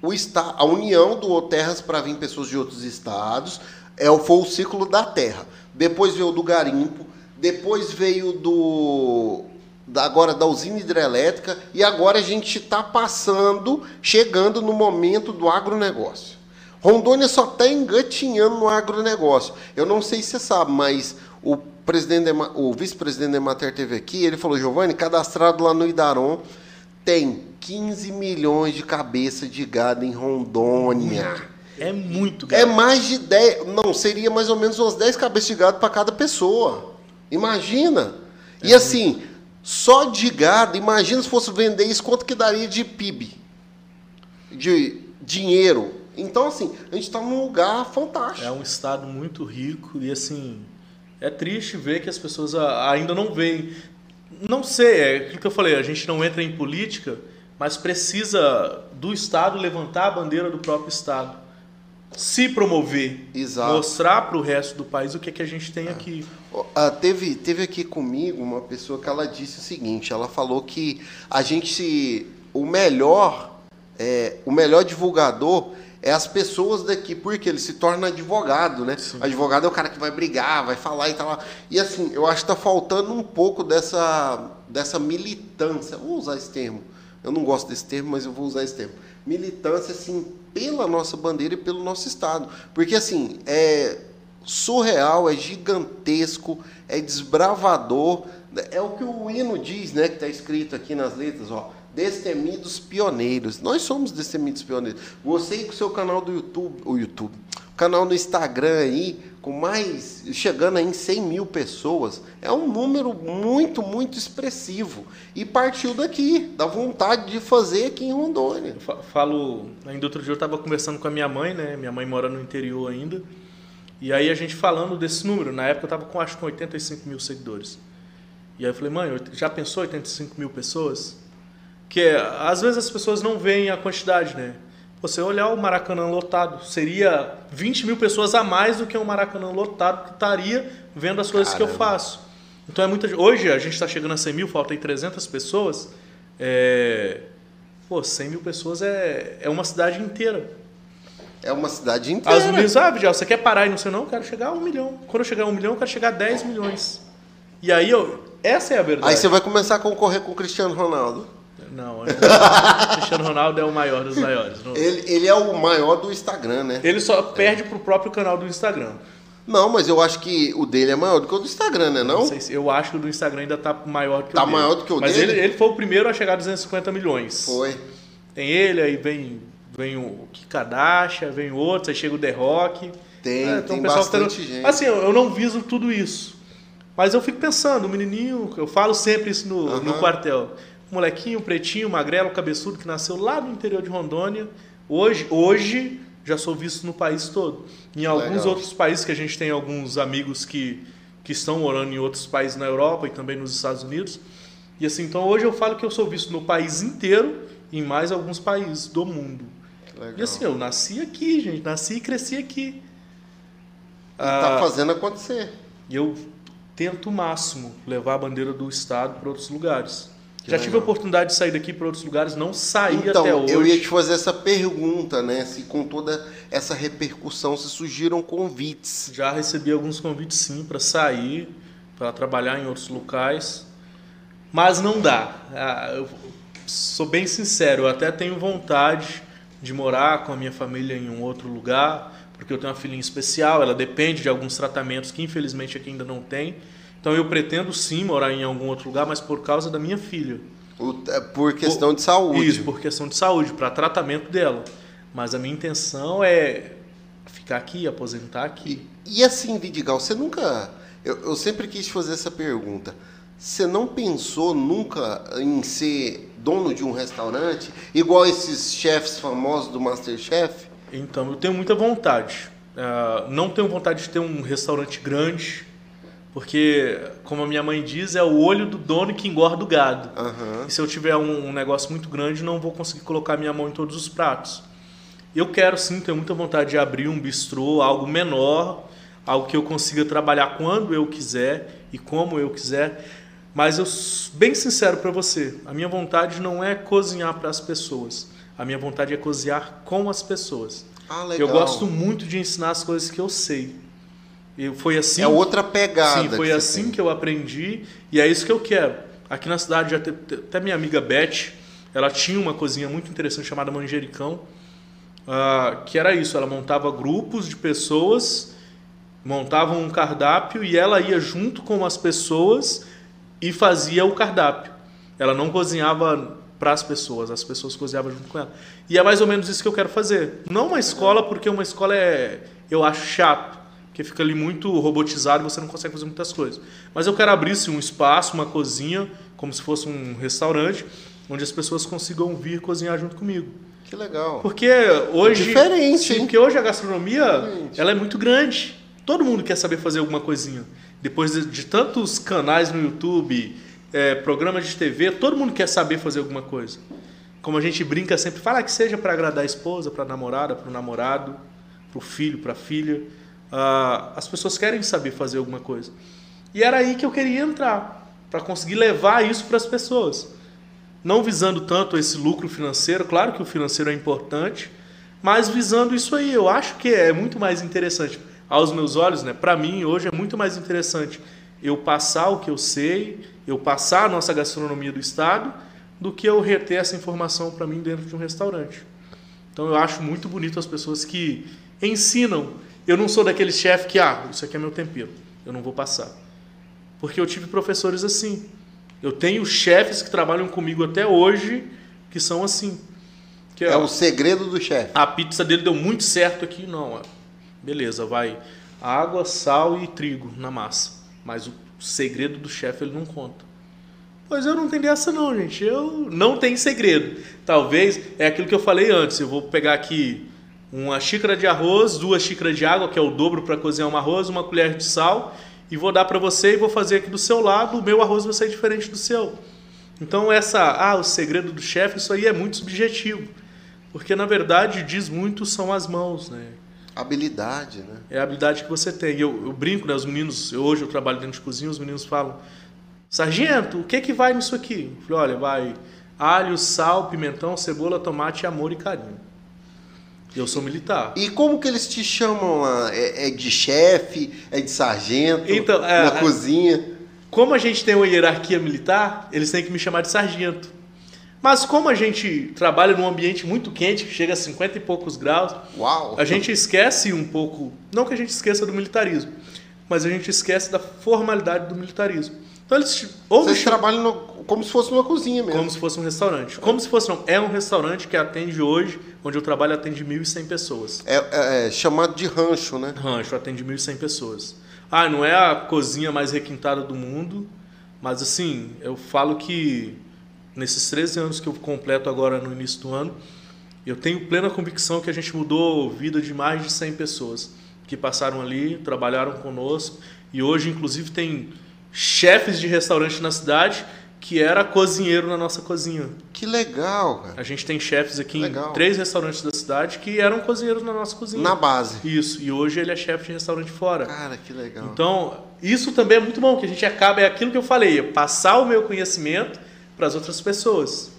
o esta, a união do terras para vir pessoas de outros estados é, foi o ciclo da terra. Depois veio do garimpo, depois veio do da- agora da usina hidrelétrica e agora a gente está passando, chegando no momento do agronegócio. Rondônia só está engatinhando no agronegócio. Eu não sei se você sabe, mas o presidente, o vice-presidente da Emater teve aqui, ele falou, Giovanni, cadastrado lá no Idaron, tem 15 milhões de cabeças de gado em Rondônia. É muito, É gado. mais de 10, não, seria mais ou menos umas 10 cabeças de gado para cada pessoa. Imagina. E assim, só de gado, imagina se fosse vender isso, quanto que daria de PIB? De dinheiro. Então, assim, a gente está num lugar fantástico. É um estado muito rico e assim é triste ver que as pessoas ainda não veem. Não sei, é aquilo que eu falei, a gente não entra em política, mas precisa do estado levantar a bandeira do próprio estado, se promover, Exato. mostrar para o resto do país o que é que a gente tem aqui. Ó, ah, teve, teve aqui comigo uma pessoa que ela disse o seguinte, ela falou que a gente, o melhor, é, o melhor divulgador é as pessoas daqui, porque ele se torna advogado, né? Advogado é o cara que vai brigar, vai falar e tal. E assim, eu acho que tá faltando um pouco dessa, dessa militância, vou usar esse termo, eu não gosto desse termo, mas eu vou usar esse termo. Militância, assim, pela nossa bandeira e pelo nosso Estado. Porque, assim, é surreal, é gigantesco, é desbravador. É o que o hino diz, né? Que está escrito aqui nas letras, ó. Destemidos pioneiros. Nós somos destemidos pioneiros. Você com o seu canal do YouTube, o YouTube, canal no Instagram aí, com mais. chegando em 100 mil pessoas, é um número muito, muito expressivo. E partiu daqui, da vontade de fazer aqui em Rondônia. Eu fa- falo, ainda outro dia eu estava conversando com a minha mãe, né? Minha mãe mora no interior ainda. E aí a gente falando desse número, na época eu estava com acho que com 85 mil seguidores. E aí eu falei, mãe, já pensou 85 mil pessoas? Que é, às vezes as pessoas não veem a quantidade, né? Você olhar o Maracanã lotado, seria 20 mil pessoas a mais do que um Maracanã lotado que estaria vendo as coisas que eu Caramba. faço. Então é muita gente. Hoje a gente está chegando a 100 mil, faltam aí 300 pessoas. É... Pô, 100 mil pessoas é, é uma cidade inteira. É uma cidade inteira. As meninas, ah, Vigel, você quer parar e não sei não? Eu quero chegar a um milhão. Quando eu chegar a um milhão, eu quero chegar a 10 milhões. E aí, eu, essa é a verdade. Aí você vai começar a concorrer com o Cristiano Ronaldo. Não, Cristiano Ronaldo é o maior dos maiores. Não- Ele, ele é o maior do Instagram, né? Ele só perde pro próprio canal do Instagram. Não, mas eu acho que o dele é maior do que o do Instagram, né? Não? sei se- eu acho que o do Instagram ainda tá maior do que Tá o dele. maior do que o Mas dele? ele, ele foi o primeiro a chegar a 250 milhões. Foi. Tem ele, aí vem, vem o Kikadasha, vem outros, aí chega o The Rock. Tem, É, tem o pessoal que tá- bastante gente. Assim, eu, eu não viso tudo isso. Mas eu fico pensando, o menininho, eu falo sempre isso no, no Aham. quartel. Molequinho, pretinho, magrelo, cabeçudo, que nasceu lá no interior de Rondônia. Hoje, hoje já sou visto no país todo. Em alguns Legal. outros países que a gente tem alguns amigos que, que estão morando em outros países na Europa e também nos Estados Unidos. E assim, então hoje eu falo que eu sou visto no país inteiro e em mais alguns países do mundo. Legal. E assim, eu nasci aqui, gente, nasci e cresci aqui. Tá Ah, fazendo acontecer. e eu tento o máximo levar a bandeira do estado para outros lugares. Que Já tive a legal. oportunidade de sair daqui para outros lugares, não saí Então, até hoje. eu ia te fazer essa pergunta, né? Se com toda essa repercussão se surgiram convites. Já recebi alguns convites sim para sair, para trabalhar em outros locais, mas não dá. Ah, Eu sou bem sincero, eu até tenho vontade de morar com a minha família em um outro lugar, porque eu tenho uma filhinha especial, ela depende de alguns tratamentos que infelizmente aqui ainda não tem. Então eu pretendo sim morar em algum outro lugar, mas por causa da minha filha. É Por questão de saúde. Isso, por questão de saúde, para tratamento dela. Mas a minha intenção é ficar aqui, aposentar aqui. E assim, Vidigal, você nunca. Eu, eu sempre quis fazer essa pergunta. Você não pensou nunca em ser dono de um restaurante, igual esses chefes famosos do Masterchef? Então, eu tenho muita vontade. Ah, não tenho vontade de ter um restaurante grande, porque, como a minha mãe diz, é o olho do dono que engorda o gado. Aham. E se eu tiver um, negócio muito grande, não vou conseguir colocar minha mão em todos os pratos. Eu quero sim, tenho muita vontade de abrir um bistrô, algo menor, algo que eu consiga trabalhar quando eu quiser e como eu quiser. Mas eu, bem sincero para você, a minha vontade não é cozinhar para as pessoas. A minha vontade é cozinhar com as pessoas. Ah, legal. Eu gosto muito de ensinar as coisas que eu sei. E foi assim. É outra pegada. Sim, foi que assim tem. que eu aprendi e é isso que eu quero. Aqui na cidade, até minha amiga Beth, ela tinha uma cozinha muito interessante chamada Manjericão, ah, que era isso, ela montava grupos de pessoas, montavam um cardápio e ela ia junto com as pessoas e fazia o cardápio. Ela não cozinhava para as pessoas, as pessoas cozinhavam junto com ela. E é mais ou menos isso que eu quero fazer. Não uma escola, porque uma escola é, eu acho chato, porque fica ali muito robotizado e você não consegue fazer muitas coisas. Mas eu quero abrir sim, um espaço, uma cozinha, como se fosse um restaurante, onde as pessoas consigam vir cozinhar junto comigo. Que legal. Porque hoje. Diferente, Sim, porque hoje a gastronomia Diferente. ela é muito grande. Todo mundo quer saber fazer alguma coisinha. Depois de, de tantos canais no YouTube, é, programas de TV, todo mundo quer saber fazer alguma coisa. Como a gente brinca sempre, fala que seja para agradar a esposa, para a namorada, para o namorado, para o filho, para a filha. Ah, as pessoas querem saber fazer alguma coisa. E era aí que eu queria entrar, para conseguir levar isso para as pessoas não visando tanto esse lucro financeiro, claro que o financeiro é importante, mas visando isso aí, eu acho que é muito mais interessante aos meus olhos, né? Para mim hoje é muito mais interessante eu passar o que eu sei, eu passar a nossa gastronomia do estado, do que eu reter essa informação para mim dentro de um restaurante. Então eu acho muito bonito as pessoas que ensinam. Eu não sou daquele chefe que, ah, isso aqui é meu tempero, eu não vou passar. Porque eu tive professores assim. Eu tenho chefes que trabalham comigo até hoje que são assim. Que, É ó, o segredo do chefe. a pizza dele deu muito certo aqui, não. ó. Beleza, vai água, sal e trigo na massa. Mas o segredo do chefe ele não conta. Pois eu não tenho dessa não, gente. Eu não tenho segredo. Talvez é aquilo que eu falei antes. Eu vou pegar aqui uma xícara de arroz, duas xícaras de água, que é o dobro para cozinhar um arroz, uma colher de sal, e vou dar para você e vou fazer aqui do seu lado. O meu arroz vai ser diferente do seu. Então essa, ah, o segredo do chefe, isso aí é muito subjetivo. Porque na verdade diz muito são as mãos, né? Habilidade, né? É a habilidade que você tem. Eu, eu brinco, né? Os meninos, eu- hoje eu trabalho dentro de cozinha, os meninos falam: Sargento, o que que vai nisso aqui? Eu falei: olha, vai alho, sal, pimentão, cebola, tomate, amor e carinho. Eu sou militar. E como que eles te chamam lá? É, é de chefe? É de sargento? Então, é, na é- cozinha? Como a gente tem uma hierarquia militar, eles têm que me chamar de sargento. Mas como a gente trabalha num ambiente muito quente, que chega a 50 e poucos graus, Uau! a gente esquece um pouco, não que a gente esqueça do militarismo, mas a gente esquece da formalidade do militarismo. Então eles ou Vocês chamam trabalham no- como se fosse numa cozinha mesmo. como se fosse um restaurante. Como se fosse não, é um restaurante que atende hoje, onde eu trabalho atende 1.100 pessoas. É, é- é chamado de rancho, né? Rancho atende 1.100 pessoas. Ah, não é a cozinha mais requintada do mundo, mas assim, eu falo que nesses 13 anos que eu completo agora no início do ano, eu tenho plena convicção que a gente mudou a vida de mais de 100 pessoas que passaram ali, trabalharam conosco e hoje inclusive tem chefes de restaurante na cidade que era cozinheiro na nossa cozinha. Que legal, cara. A gente tem chefes aqui Legal. em três restaurantes da cidade que eram cozinheiros na nossa cozinha. Na base. Isso, e hoje ele é chefe de restaurante fora. Cara, que legal. Então, isso também é muito bom, que a gente acaba, é aquilo que eu falei, é passar o meu conhecimento para as outras pessoas.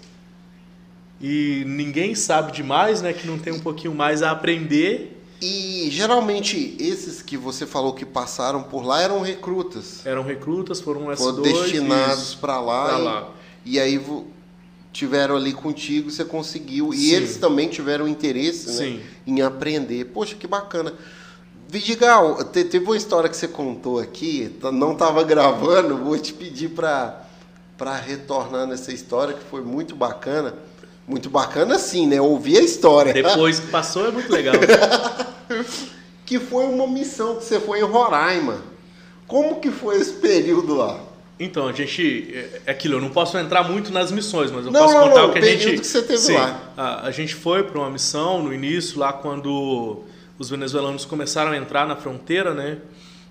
E ninguém sabe demais, né, que não tem um pouquinho mais a aprender. E geralmente esses que você falou que passaram por lá eram recrutas. Eram recrutas, foram S2. Foram destinados para lá, pra e, lá. e aí tiveram ali contigo, você conseguiu. E Sim. eles também tiveram interesse né, Sim. em aprender. Poxa, que bacana. Vidigal, te- teve uma história que você contou aqui, t- não estava (laughs) gravando, vou te pedir para retornar nessa história, que foi muito bacana. Muito bacana sim, né? Ouvir a história. Depois que passou é muito legal. (laughs) (laughs) que foi uma missão que você foi em Roraima. Como que foi esse período lá? Então, a gente. É é aquilo, eu não posso entrar muito nas missões, mas eu Não, posso não, contar não, o que a gente. que você teve Sim, lá. A, a gente foi para uma missão no início, lá quando os venezuelanos começaram a entrar na fronteira, né?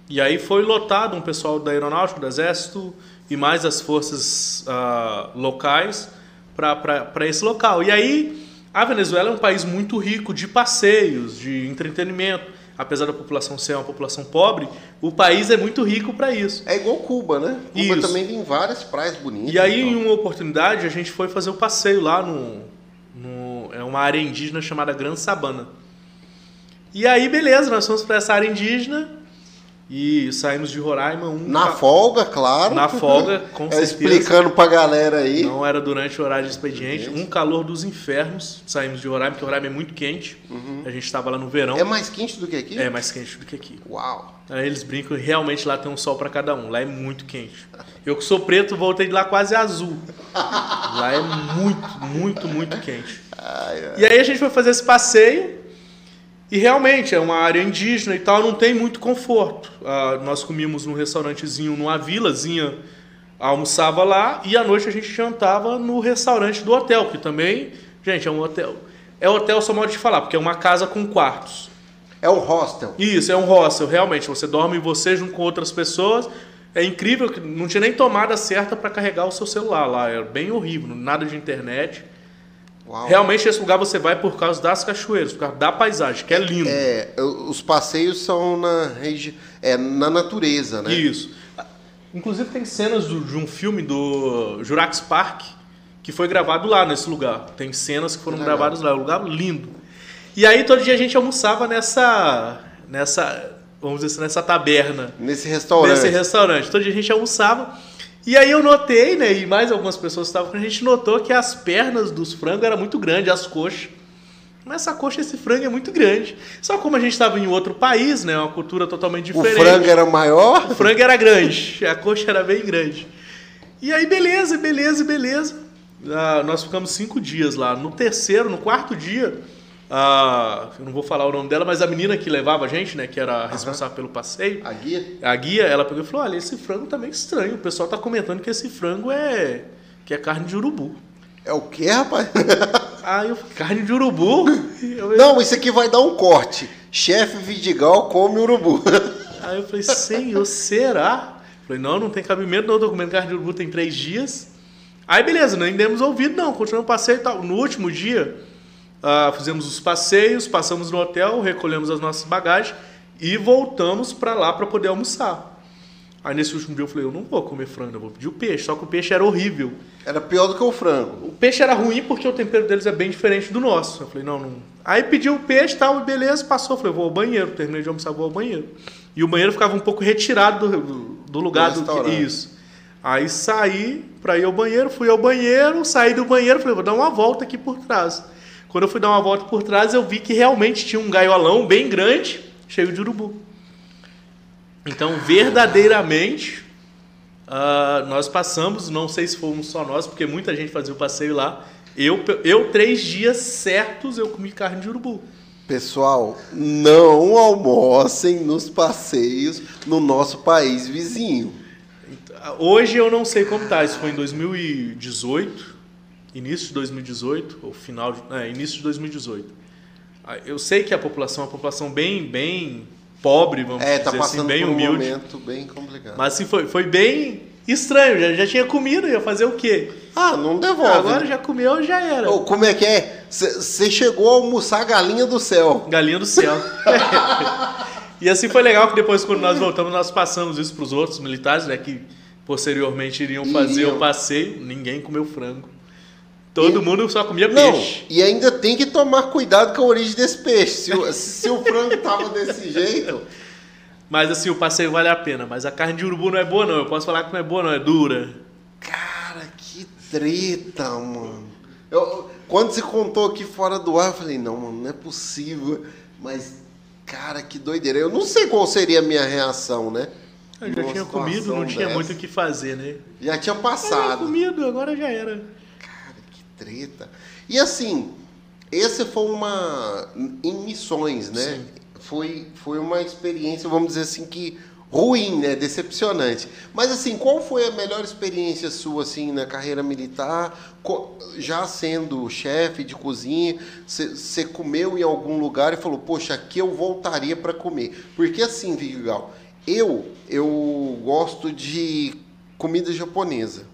E aí foi lotado um pessoal da aeronáutica, do exército e mais as forças ah, locais para esse local. E aí a Venezuela é um país muito rico de passeios, de entretenimento. Apesar da população ser uma população pobre, o país é muito rico para isso. É igual Cuba, né? Cuba Isso. também tem várias praias bonitas. E aí, então. em uma oportunidade, a gente foi fazer um passeio lá no, no é uma área indígena chamada Gran Sabana. E aí, beleza, nós fomos para essa área indígena e saímos de Roraima um Na ca- folga, claro. na folga, (laughs) com É, certeza. explicando pra galera aí. Não era durante o horário de expediente, um calor dos infernos. Saímos de Roraima, porque Roraima é muito quente. A gente estava lá no verão. É mais quente do que aqui? É mais quente do que aqui. Uau. Aí eles brincam e realmente lá tem um sol para cada um. Lá é muito quente. Eu que sou preto, voltei de lá quase azul. (laughs) Lá é muito, muito, muito quente. E aí a gente foi fazer esse passeio e realmente é uma área indígena e tal, não tem muito conforto. Ah, nós comíamos num restaurantezinho, numa vilazinha, almoçava lá e à noite a gente jantava no restaurante do hotel, que também, gente, é um hotel. É hotel só modo de falar, porque é uma casa com quartos. É um hostel. Isso, é um hostel, realmente. Você dorme você junto com outras pessoas. É incrível que não tinha nem tomada certa para carregar o seu celular lá. Era bem horrível, nada de internet. Uau. Realmente esse lugar você vai por causa das cachoeiras, por causa da paisagem, que é lindo. É, os passeios são na regi... é na natureza, né? Isso. Inclusive tem cenas do- de um filme do Jurassic Park que foi gravado lá nesse lugar. Tem cenas que foram legal. gravadas lá, é um lugar lindo. E aí todo dia a gente almoçava nessa nessa, vamos dizer assim, nessa taberna. Nesse restaurante. Nesse restaurante. Todo dia a gente almoçava. E aí eu notei, né, e mais algumas pessoas estavam com a gente notou que as pernas dos frangos eram muito grandes, as coxas. Mas essa coxa, esse frango é muito grande. Só como a gente estava em outro país, né, uma cultura totalmente O diferente. frango era maior? O frango era grande, a coxa era bem grande. E aí, beleza, beleza, beleza. Ah, nós ficamos cinco dias lá. No terceiro, no quarto dia, ah, eu não vou falar o nome dela, mas a menina que levava a gente, né, que era a responsável pelo passeio, A guia? a guia, ela pegou e falou: Olha, esse frango tá meio estranho. O pessoal tá comentando que esse frango é. que é carne de urubu. É o quê, rapaz? (laughs) Aí eu falei, carne de urubu? Eu- Não, isso aqui vai dar um corte. Chefe Vidigal come urubu. (laughs) Aí eu falei, senhor, será? Falei, não, não tem cabimento, não, eu comendo carne de urubu tem três dias. Aí beleza, nem demos ouvido, não, continuamos o passeio e tal. No último dia, ah, fizemos os passeios, passamos no hotel, recolhemos as nossas bagagens e voltamos para lá para poder almoçar. Aí nesse último dia eu falei, eu não vou comer frango, eu vou pedir o peixe. Só que o peixe era horrível. Era pior do que o frango. O peixe era ruim porque o tempero deles é bem diferente do nosso. Eu falei, não, não. Aí pedi o peixe tal, e beleza, passou. Eu falei, vou ao banheiro. Terminei de almoçar, vou ao banheiro. E o banheiro ficava um pouco retirado do, do lugar Do do, que. Isso. Aí saí pra ir ao banheiro, fui ao banheiro, saí do banheiro, falei, vou dar uma volta aqui por trás. Quando eu fui dar uma volta por trás, eu vi que realmente tinha um gaiolão bem grande, cheio de urubu. Então, verdadeiramente, ah, nós passamos, não sei se fomos só nós, porque muita gente fazia o passeio lá. Eu, eu três dias certos, eu comi carne de urubu. Pessoal, não almocem nos passeios no nosso país vizinho. Hoje eu não sei como tá, isso foi em 2018, início de 2018, ou final, de, é, início de 2018. Ah, Eu sei que a população é uma população bem, bem pobre, vamos É, tá dizer passando assim, bem por um humilde. momento bem complicado. Mas assim, foi, foi bem estranho, já, já tinha comida, ia fazer o quê? Ah, não devolve. Agora já comeu, já era. Ô, como é que é? Você chegou a almoçar galinha do céu. Galinha do céu. (laughs) e assim foi legal que depois, quando nós voltamos, nós passamos isso para os outros militares, né? Que posteriormente iriam fazer Iriam. o passeio. Ninguém comeu frango. Todo E- mundo só comia Não, peixe. e ainda tem que tomar cuidado com a origem desse peixe. Se o, se o frango tava desse jeito, Mas assim, o passeio vale a pena. Mas a carne de urubu não é boa, não. Eu posso falar que não é boa, não. É dura. cara, que treta, mano. Eu, quando você contou aqui fora do ar, eu falei, não, mano, não é possível. Mas, cara, que doideira. Eu não sei qual seria a minha reação, né? Eu já tinha comido, não tinha dessa. muito o que fazer, né? Já tinha Eu tinha passado. comido, agora já era. Treta. E assim, esse foi uma. Em missões, né? Sim. Foi, foi uma experiência, vamos dizer assim, que ruim, né? Decepcionante. Mas assim, qual foi a melhor experiência sua, assim, na carreira militar? Já sendo chefe de cozinha, você comeu em algum lugar e falou, poxa, aqui eu voltaria para comer. Porque assim, Vigal, eu, eu gosto de comida japonesa.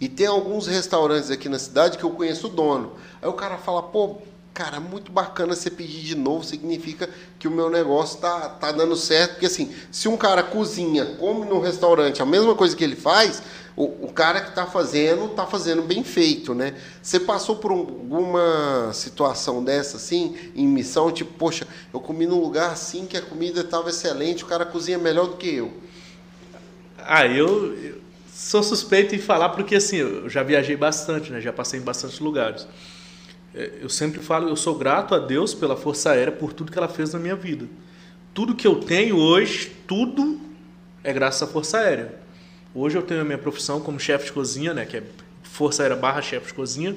E tem alguns restaurantes aqui na cidade que eu conheço o dono. Aí o cara fala, pô, cara, muito bacana você pedir de novo, significa que o meu negócio tá, tá dando certo. Porque assim, se um cara cozinha, come no restaurante, a mesma coisa que ele faz, o, o cara que tá fazendo, tá fazendo bem feito, né? Você passou por alguma situação dessa, assim, em missão, tipo, poxa, eu comi num lugar assim que a comida estava excelente, o cara cozinha melhor do que eu. Ah, eu, eu sou suspeito em falar porque assim, eu já viajei bastante, né? Já passei em bastantes lugares. É, Eu sempre falo, eu sou grato a Deus pela Força Aérea por tudo que ela fez na minha vida. Tudo que eu tenho hoje, tudo é graças à Força Aérea. Hoje eu tenho a minha profissão como chefe de cozinha, né? Que é Força Aérea barra chefe de cozinha.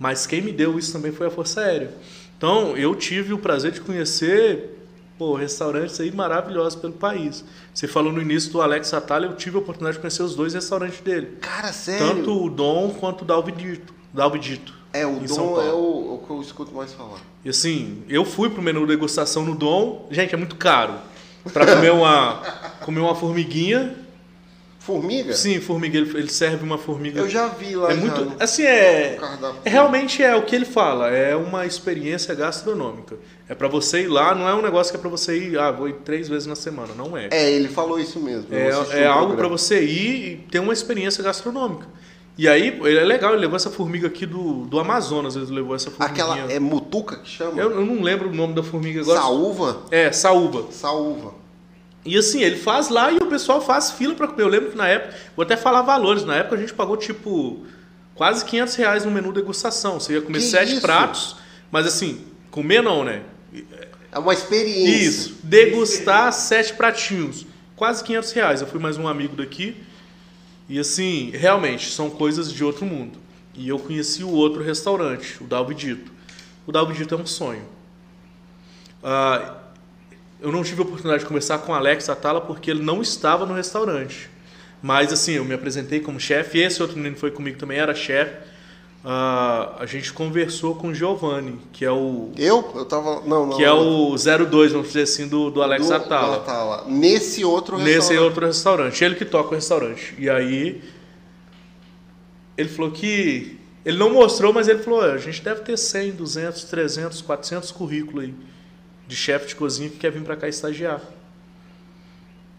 Mas quem me deu isso também foi a Força Aérea. Então, eu tive o prazer de conhecer pô, restaurantes aí maravilhosos pelo país. Você falou no início do Alex Atala, eu tive a oportunidade de conhecer os dois restaurantes dele. Cara, sério? Tanto o Dom quanto o Dalvidito. Dalvidito. É, o dom é o, o que eu escuto mais falar. E assim, eu fui pro menu degustação no Dom. Gente, é muito caro. Pra comer uma, (laughs) comer uma formiguinha. Formiga? Sim, formiga. Ele, ele serve uma formiga. Eu já vi lá É já muito. Assim, é. é realmente é o que ele fala. É uma experiência gastronômica. É pra você ir lá, não é um negócio que é pra você ir. Ah, vou ir três vezes na semana. Não é. É, ele falou isso mesmo. É, é algo para você ir e ter uma experiência gastronômica. E aí, ele é legal, ele levou essa formiga aqui do, do Amazonas, ele levou essa formiga. Aquela é mutuca que chama? eu, eu não lembro o nome da formiga agora. Saúva? É, saúva. Saúva. E assim, ele faz lá e o pessoal faz fila para comer. Eu lembro que na época, vou até falar valores, na época a gente pagou tipo quase 500 reais no menu degustação. Você ia comer Que sete isso? pratos, mas assim, comer não, né? É uma experiência. Isso, degustar sete pratinhos. Quase 500 reais. Eu fui mais um amigo daqui. E assim, realmente, são coisas de outro mundo. E eu conheci o outro restaurante, o Dalvidito. O Dalvidito é um sonho. Ah, eu não tive a oportunidade de conversar com o Alex Atala porque ele não estava no restaurante. Mas assim, eu me apresentei como chefe. Esse outro menino foi comigo também era chefe. Ah, a gente conversou com o Giovanni, que é o Eu? Eu tava. Não, não. que é não. o 02, vamos dizer assim, do, do Alex Do- Atala. do Atala. Nesse outro Nesse restaurante. outro restaurante. Ele que toca o restaurante. E aí. Ele falou que. Ele não mostrou, mas ele falou: "É, a gente deve ter 100, 200, 300, 400 currículos aí de chefe de cozinha que quer vir para cá estagiar.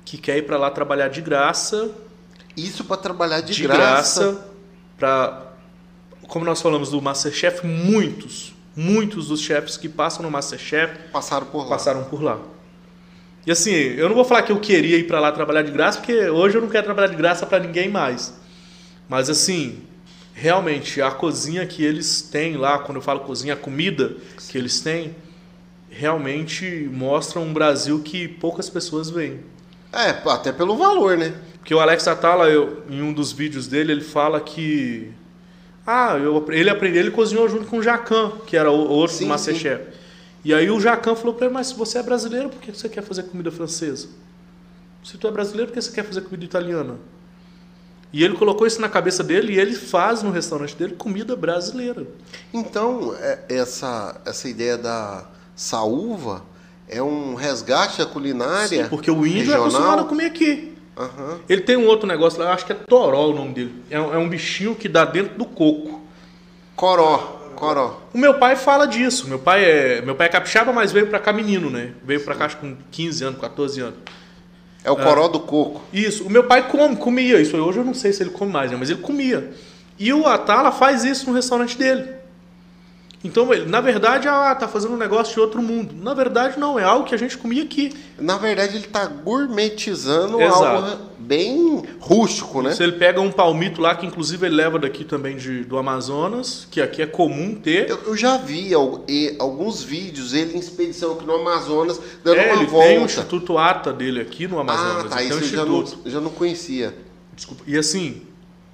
que quer ir para lá trabalhar de graça, Isso para trabalhar de, de, graça. graça, para como nós falamos do MasterChef, muitos, muitos dos chefes que passam no MasterChef Passaram por lá. passaram por lá. E assim, eu não vou falar que eu queria ir para lá trabalhar de graça, porque hoje eu não quero trabalhar de graça para ninguém mais. Mas assim, realmente a cozinha que eles têm lá, quando eu falo cozinha, a comida que eles têm, realmente mostra um Brasil que poucas pessoas veem. É, até pelo valor, né? Porque o Alex Atala, eu, em um dos vídeos dele, ele fala que. Ah, eu, ele aprendeu, ele cozinhou junto com o Jacan, que era o outro Sim, Masterchef. E aí o Jacan falou pra ele, mas se você é brasileiro, por que você quer fazer comida francesa? Se tu é brasileiro, por que você quer fazer comida italiana? E ele colocou isso na cabeça dele e ele faz no restaurante dele comida brasileira. Então, é- essa, essa ideia da saúva é um resgate da culinária Sim, porque o índio é regional. acostumado a comer aqui. Aham. Ele tem um outro negócio lá, acho que é toró o nome dele. É, um- é um bichinho que dá dentro do coco. Coró, coró. O meu pai fala disso. Meu pai é, meu pai é capixaba, mas veio pra cá menino, né? Veio pra cá acho, com 15 anos, 14 anos. É o coró do coco. Isso. O meu pai come, comia isso. Hoje eu não sei se ele come mais, né? mas ele comia. E o Atala faz isso no restaurante dele. Então, ele, na verdade, ah, tá fazendo um negócio de outro mundo. Na verdade, não. É algo que a gente comia aqui. Na verdade, ele está gourmetizando Exato. algo bem rústico, né? Se ele pega um palmito lá, que inclusive ele leva daqui também de, do Amazonas, que aqui é comum ter. Eu, eu já vi al- alguns vídeos, ele em expedição aqui no Amazonas, dando É, uma ele volta. tem o Instituto ATA dele aqui no Amazonas. ah, tá, isso um eu já não, já não conhecia. Desculpa. E assim,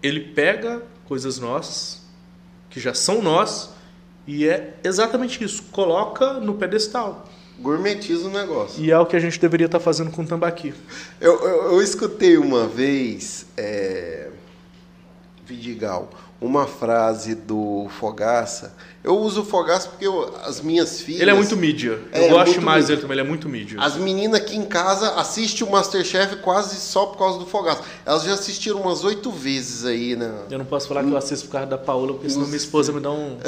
ele pega coisas nossas, que já são nós, e é exatamente isso. Coloca no pedestal. Gourmetiza o negócio. E é o que a gente deveria estar fazendo com o tambaqui. Eu, eu, eu escutei uma vez, é, Vidigal, uma frase do Fogaça. Eu uso o Fogaça porque eu- as minhas filhas. Ele é muito mídia. Eu É, gosto muito mais mídia. dele também, ele é muito mídia. As meninas aqui em casa assistem o Masterchef quase só por causa do Fogaça. Elas já assistiram umas oito vezes aí, né? Eu não posso falar que eu assisto por causa da Paola, porque senão minha esposa me dá um. (laughs)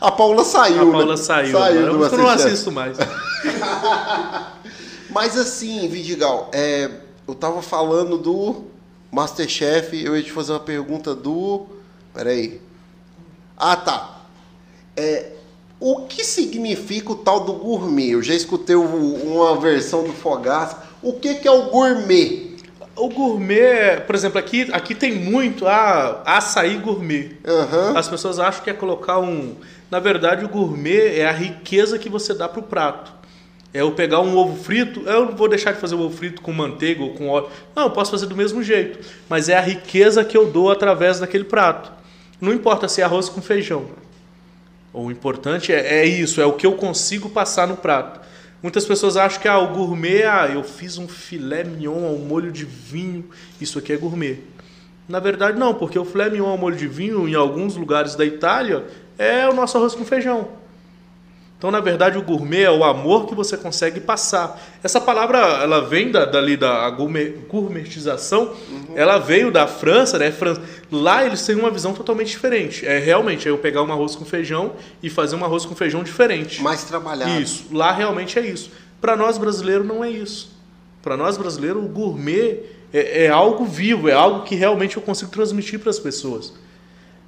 A Paula saiu, A né? Paula saiu. Saiu agora. do eu não assisto mais. (laughs) Mas assim, Vidigal, é, eu tava falando do Masterchef, eu ia te fazer uma pergunta do. Peraí. Ah, tá. É, o que significa o tal do gourmet? Eu já escutei uma versão do Fogaça. O que, que é o gourmet? O gourmet, por exemplo, aqui, aqui tem muito ah, açaí gourmet. Aham. As pessoas acham que é colocar um. Na verdade, o gourmet é a riqueza que você dá para o prato. É eu pegar um ovo frito, eu não vou deixar de fazer o ovo frito com manteiga ou com óleo. Não, eu posso fazer do mesmo jeito. Mas é a riqueza que eu dou através daquele prato. Não importa se é arroz com feijão. O importante é, é isso, é o que eu consigo passar no prato. Muitas pessoas acham que ah, o gourmet, ah, eu fiz um filé mignon ao molho de vinho, isso aqui é gourmet. Na verdade, não, porque o filé mignon ao molho de vinho, em alguns lugares da Itália, é o nosso arroz com feijão. Então, na verdade, o gourmet é o amor que você consegue passar. Essa palavra, ela vem da, dali da gourmet, gourmetização, ela veio da França, né? Fran- Lá eles têm uma visão totalmente diferente. É realmente é eu pegar um arroz com feijão e fazer um arroz com feijão diferente. Mais trabalhado. Isso, lá realmente é isso. Para nós brasileiros não é isso. Para nós brasileiros o gourmet é, é algo vivo, é algo que realmente eu consigo transmitir para as pessoas.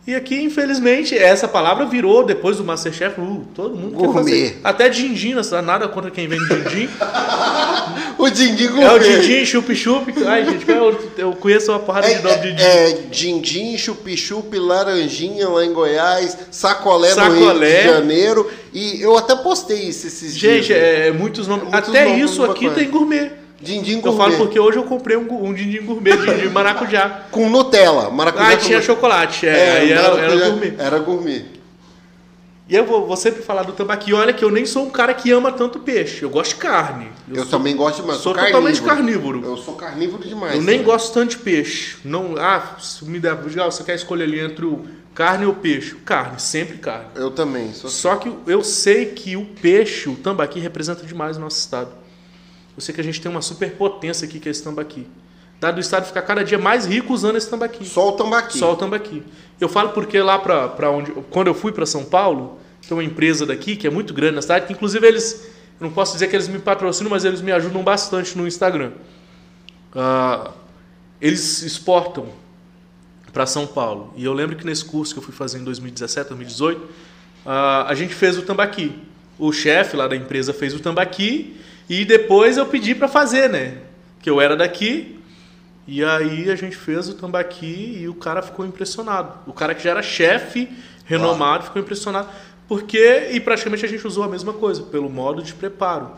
E aqui, infelizmente, essa palavra virou depois do Masterchef, uh, todo mundo quer Gourmet. fazer. Até din-din, nada contra quem vende din-din. (laughs) O Dindim é o gourmet. din-din, chup-chup. Ai, gente, eu, eu conheço uma porrada de nome de din-din. É, é chup-chup, laranjinha lá em Goiás, sacolé, no Sacolé. Rio de Janeiro. E eu até postei isso esses dias. Gente, é, muitos nomes. Muitos Até nomes isso aqui tem gourmet. Dindim Eu gourmet. falo porque hoje eu comprei um, um din-din gourmet de (laughs) maracujá. Com Nutella, maracujá Ah, tinha chocolate, é, É, aí era, era gourmet. Era gourmet. E eu vou, vou sempre falar do tambaqui. Olha que eu nem sou um cara que ama tanto peixe. Eu gosto de carne. Eu, sou- também gosto demais. sou carnívoro. totalmente carnívoro. Eu sou carnívoro demais. Eu nem né? gosto tanto de peixe. Não, ah, se me der, ah, você quer escolher ali entre o carne ou peixe? Carne, sempre carne. Eu também. Só que eu sei que o peixe, o tambaqui, representa demais o nosso estado. Eu sei que a gente tem uma superpotência aqui que é esse tambaqui. Dado o estado ficar cada dia mais rico usando esse tambaqui. Só o tambaqui. Só o tambaqui. Eu falo porque lá para onde. Quando eu fui para São Paulo, tem uma empresa daqui que é muito grande na cidade, que inclusive eles. Eu não posso dizer que eles me patrocinam, mas eles me ajudam bastante no Instagram. Ah, eles exportam para São Paulo. E eu lembro que nesse curso que eu fui fazer em 2017, 2018, ah, a gente fez o tambaqui. O chefe lá da empresa fez o tambaqui e depois eu pedi para fazer, né? Que eu era daqui. E aí a gente fez o tambaqui e o cara ficou impressionado. O cara que já era chefe renomado ficou impressionado. Porque, e praticamente a gente usou a mesma coisa, pelo modo de preparo.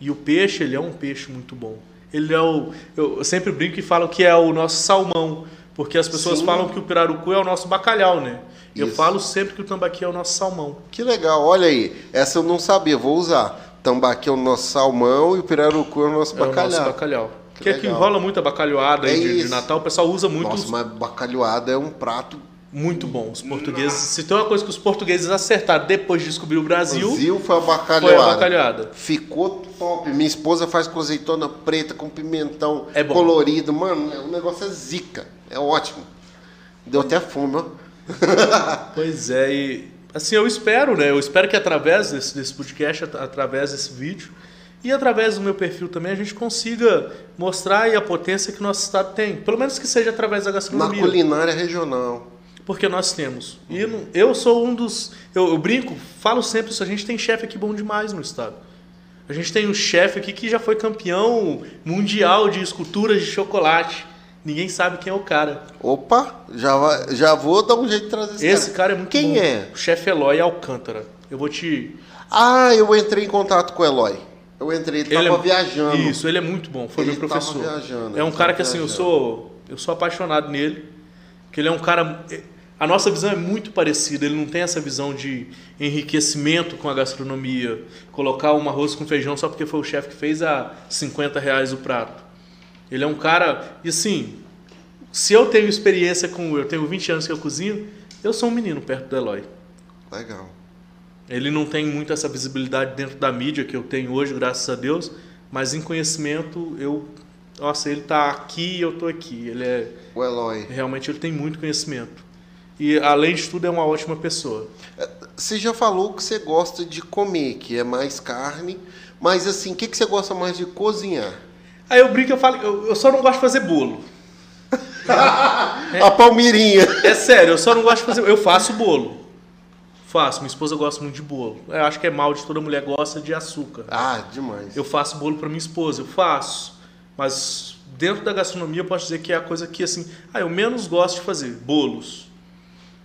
E o peixe, ele é um peixe muito bom. Ele é o. Eu sempre brinco e falo que é o nosso salmão. Porque as pessoas Sim. falam que o pirarucu é o nosso bacalhau, né? Eu Isso. falo sempre que o tambaqui é o nosso salmão. Que legal, olha aí. Essa eu não sabia, vou usar. Tambaqui é o nosso salmão e o pirarucu é o nosso É o bacalhau. nosso bacalhau. Que Que aqui legal. rola muita bacalhoada aí É de, de. Natal, o pessoal usa muito, Nossa, os- mas bacalhoada é um prato. muito bom. Os portugueses, se tem uma coisa que os portugueses acertaram depois de descobrir o Brasil, Brasil foi a foi a bacalhoada. bacalhoada. Ficou top. Minha esposa faz com azeitona preta, com pimentão É colorido. Mano, o negócio é zica. É ótimo. Deu até fome, ó. Pois é, e assim eu espero, né? Eu espero que através desse, desse podcast, at- através desse vídeo e através do meu perfil também a gente consiga mostrar aí a potência que nosso estado tem. Pelo menos que seja através da Na gastronomia. culinária regional. Porque nós temos. E não- eu sou um dos. Eu, eu brinco, falo sempre isso. A gente tem chefe aqui bom demais no estado. A gente tem um chefe aqui que já foi campeão mundial de esculturas de chocolate. Ninguém sabe quem é o cara. Opa, já, já vou dar um jeito de trazer esse, Esse cara é muito Quem bom. é? O chefe Eloy Alcântara. Eu vou te. Ah, eu entrei em contato com o Eloy. Eu entrei, ele, tava é- viajando. Isso, ele é muito bom. Foi Ele meu tava professor. viajando, é um ele cara tava que assim, eu sou. Eu sou apaixonado nele. Que ele é um cara. A nossa visão é muito parecida. Ele não tem essa visão de enriquecimento com a gastronomia. Colocar um arroz com feijão só porque foi o chefe que fez a 50 reais o prato. Ele é um cara. E assim, se eu tenho experiência com. Eu tenho 20 anos que eu cozinho, eu sou um menino perto do Eloy. Legal. Ele não tem muito essa visibilidade dentro da mídia que eu tenho hoje, graças a Deus, mas em conhecimento eu, nossa, ele tá aqui e eu tô aqui. Ele é O Eloy. realmente ele tem muito conhecimento. E além de tudo é uma ótima pessoa. Você já falou que você gosta de comer, que é mais carne. Mas assim, o que, que você gosta mais de cozinhar? Aí eu brinco, eu falo, eu, eu só não gosto de fazer bolo. A palmirinha. É sério, eu só não gosto de fazer, eu faço bolo. Faço, minha esposa gosta muito de bolo. Eu acho que é mal de toda mulher gosta de açúcar. Ah, demais. Eu faço bolo para minha esposa, eu faço. Mas dentro da gastronomia eu posso dizer que é a coisa que assim, ah, eu menos gosto de fazer, bolos.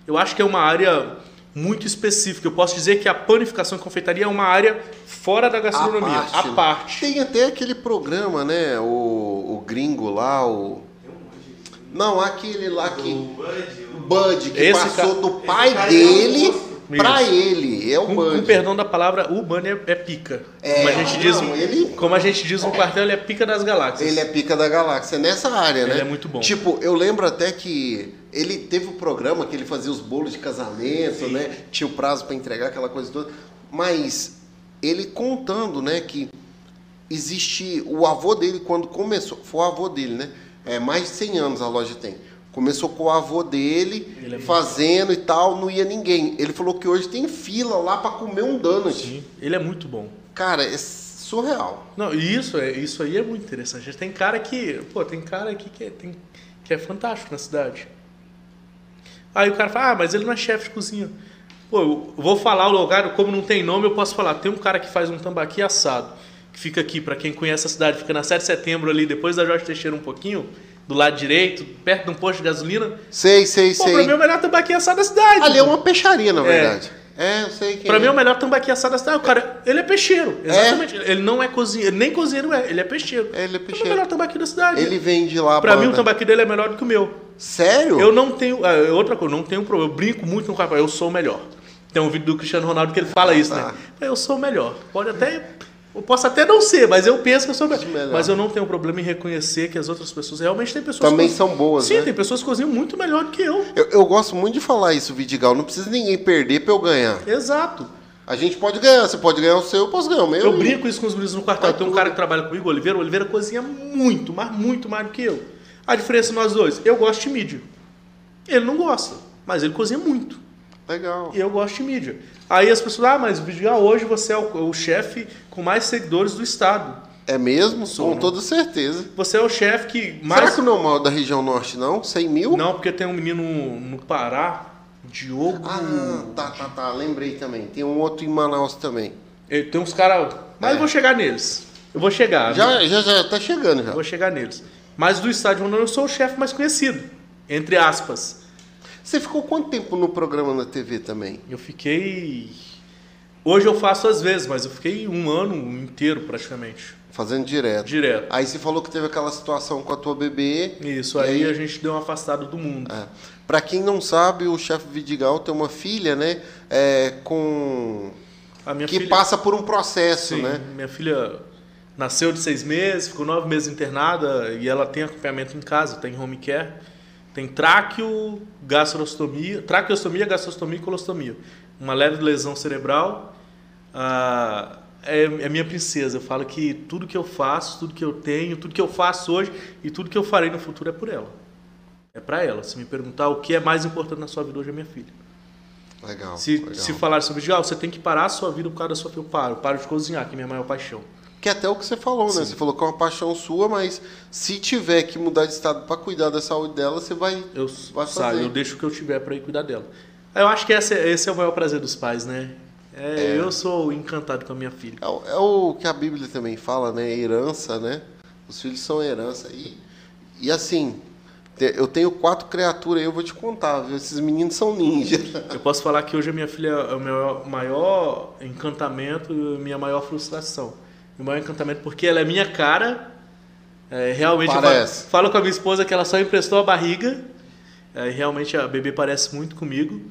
Eu acho que é uma área muito específica. Eu posso dizer que a panificação e confeitaria é uma área fora da gastronomia, parte, à né? parte. Tem até aquele programa, né? O, o gringo lá, o. Não, aquele lá que. O Bud, O o... Bud, que Esse passou ca- do pai é dele um pra Isso. ele. É o Com, Bud. com perdão da palavra, o Bunny é, é pica. É, como, a gente diz, não, ele- como a gente diz no quartel, ele é pica das galáxias. Ele é pica da galáxia nessa área, né? Ele é muito bom. Tipo, eu lembro até que ele teve um programa que ele fazia os bolos de casamento, né? Tinha o prazo pra entregar aquela coisa toda. Mas ele contando, né, que existe o avô dele quando começou, foi o avô dele, né? É mais de 100 anos a loja tem. Começou com o avô dele Ele é fazendo e tal, não ia ninguém. Ele falou que hoje tem fila lá pra comer um donut. Sim, ele é muito bom. Cara, é surreal. Não, isso, é, isso aí é muito interessante. Tem cara que, pô, tem cara aqui que é, tem, que é fantástico na cidade. Aí o cara fala, ah, mas ele não é chefe de cozinha. Pô, eu vou falar o lugar, como não tem nome, eu posso falar. Tem um cara que faz um tambaqui assado, que fica aqui, pra quem conhece a cidade, fica na 7 de setembro ali, depois da Jorge Teixeira um pouquinho, do lado direito, perto de um posto de gasolina. Sei, sei, Pô, sei. pra mim é o melhor tambaqui assado da cidade. Ali é uma peixaria, na É. verdade. É, eu sei que Pra mim é o melhor tambaqui assado da cidade. O cara, ele é peixeiro. É? Exatamente. Ele não é cozinheiro, nem cozinheiro é, ele é peixeiro. É, ele é É o peixeiro. melhor tambaqui da cidade. Ele vende lá Pra mim, o tambaqui dele é melhor do que o meu. Sério? Eu não tenho. ah, Outra coisa, não tenho problema. Eu brinco muito no rapaz, eu sou o melhor. Tem um vídeo do Cristiano Ronaldo que ele fala isso, né? Eu sou o melhor. Pode até. Eu posso até não ser, mas eu penso que eu sou o melhor. melhor. Mas eu não tenho problema em reconhecer que as outras pessoas realmente têm pessoas. Também que são boas, Sim, né? tem pessoas que cozinham muito melhor do que eu. Eu, eu gosto muito de falar isso, Vidigal. Não precisa ninguém perder pra eu ganhar. Exato. A gente pode ganhar. Você pode ganhar o seu, eu posso ganhar o meu. Eu brinco isso com os meninos no quartel. Tem um cara que trabalha comigo, Oliveira. O Oliveira cozinha muito, mas muito mais do que eu. A diferença nós dois, eu gosto de mídia. Ele não gosta, mas ele cozinha muito. Legal. E eu gosto de mídia. Aí as pessoas, ah, mas Vidigal, hoje você é o, o chefe com mais seguidores do estado. É mesmo? Sou, Com né? toda certeza. Você é o chefe que Será mais. que não é o maior da região norte, não? 100 mil? Não, porque tem um menino no Pará, Diogo. Ah, tá, tá, tá. Lembrei também. Tem um outro em Manaus também. Tem uns caras. Mas É. eu vou chegar neles. Eu vou chegar. Já, já, já tá chegando já. Eu vou chegar neles. Mas do estado de Rondônia eu sou o chefe mais conhecido. Entre aspas. Você ficou quanto tempo no programa na TV também? Eu fiquei. Hoje eu faço às vezes, mas eu fiquei um ano inteiro praticamente. Fazendo direto. Direto. Aí você falou que teve aquela situação com a tua bebê. Isso, aí, aí- a gente deu uma afastada do mundo. É. Pra quem não sabe, o chefe Vidigal tem uma filha, né? É, com A minha que filha. passa por um processo, Sim, né? minha filha nasceu de seis meses, ficou nove meses internada e ela tem acompanhamento em casa, tem home care. Tem tráqueo, gastrostomia, traqueostomia, gastrostomia e colostomia. Uma leve lesão cerebral. Ah, é, é minha princesa. Eu falo que tudo que eu faço, tudo que eu tenho, tudo que eu faço hoje e tudo que eu farei no futuro é por ela. É pra ela. Se me perguntar o que é mais importante na sua vida hoje é minha filha. Legal. Se, legal. se falar sobre Dial, você tem que parar a sua vida por causa da sua filha. Eu paro, eu paro de cozinhar, que é minha maior paixão. Que é até o que você falou, né? Sim. Você falou que é uma paixão sua, mas se tiver que mudar de estado pra cuidar da saúde dela, você vai. Eu Vai sabe, eu deixo o que eu tiver para ir cuidar dela. Eu acho que esse, é- esse é o maior prazer dos pais, né? É, Eu sou encantado com a minha filha. É, o- é o que a Bíblia também fala, né? Herança, né? Os filhos são herança. E, e assim, eu tenho quatro criaturas aí, eu vou te contar, viu? Esses meninos são ninja. (laughs) Eu posso falar que hoje a minha filha é o meu maior encantamento e a minha maior frustração. O maior encantamento porque ela é minha cara. É, realmente eu falo, Parece. falo com a minha esposa que ela só emprestou a barriga. É, realmente a bebê parece muito comigo.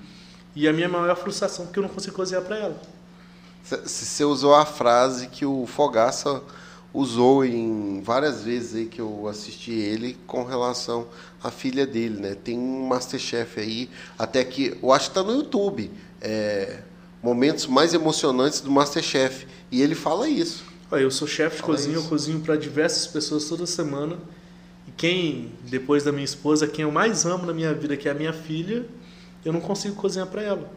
E a minha maior frustração porque eu não consigo cozinhar para ela. Você usou a frase que o Fogaça usou em várias vezes aí que eu assisti ele com relação à filha dele, né? Tem um Masterchef aí, até que eu acho que tá no YouTube, é, momentos mais emocionantes do Masterchef e ele fala isso. Olha, eu sou chefe de Fala cozinha, isso. eu cozinho para diversas pessoas toda semana. E quem, depois da minha esposa, quem eu mais amo na minha vida, que é a minha filha, eu não consigo cozinhar para ela.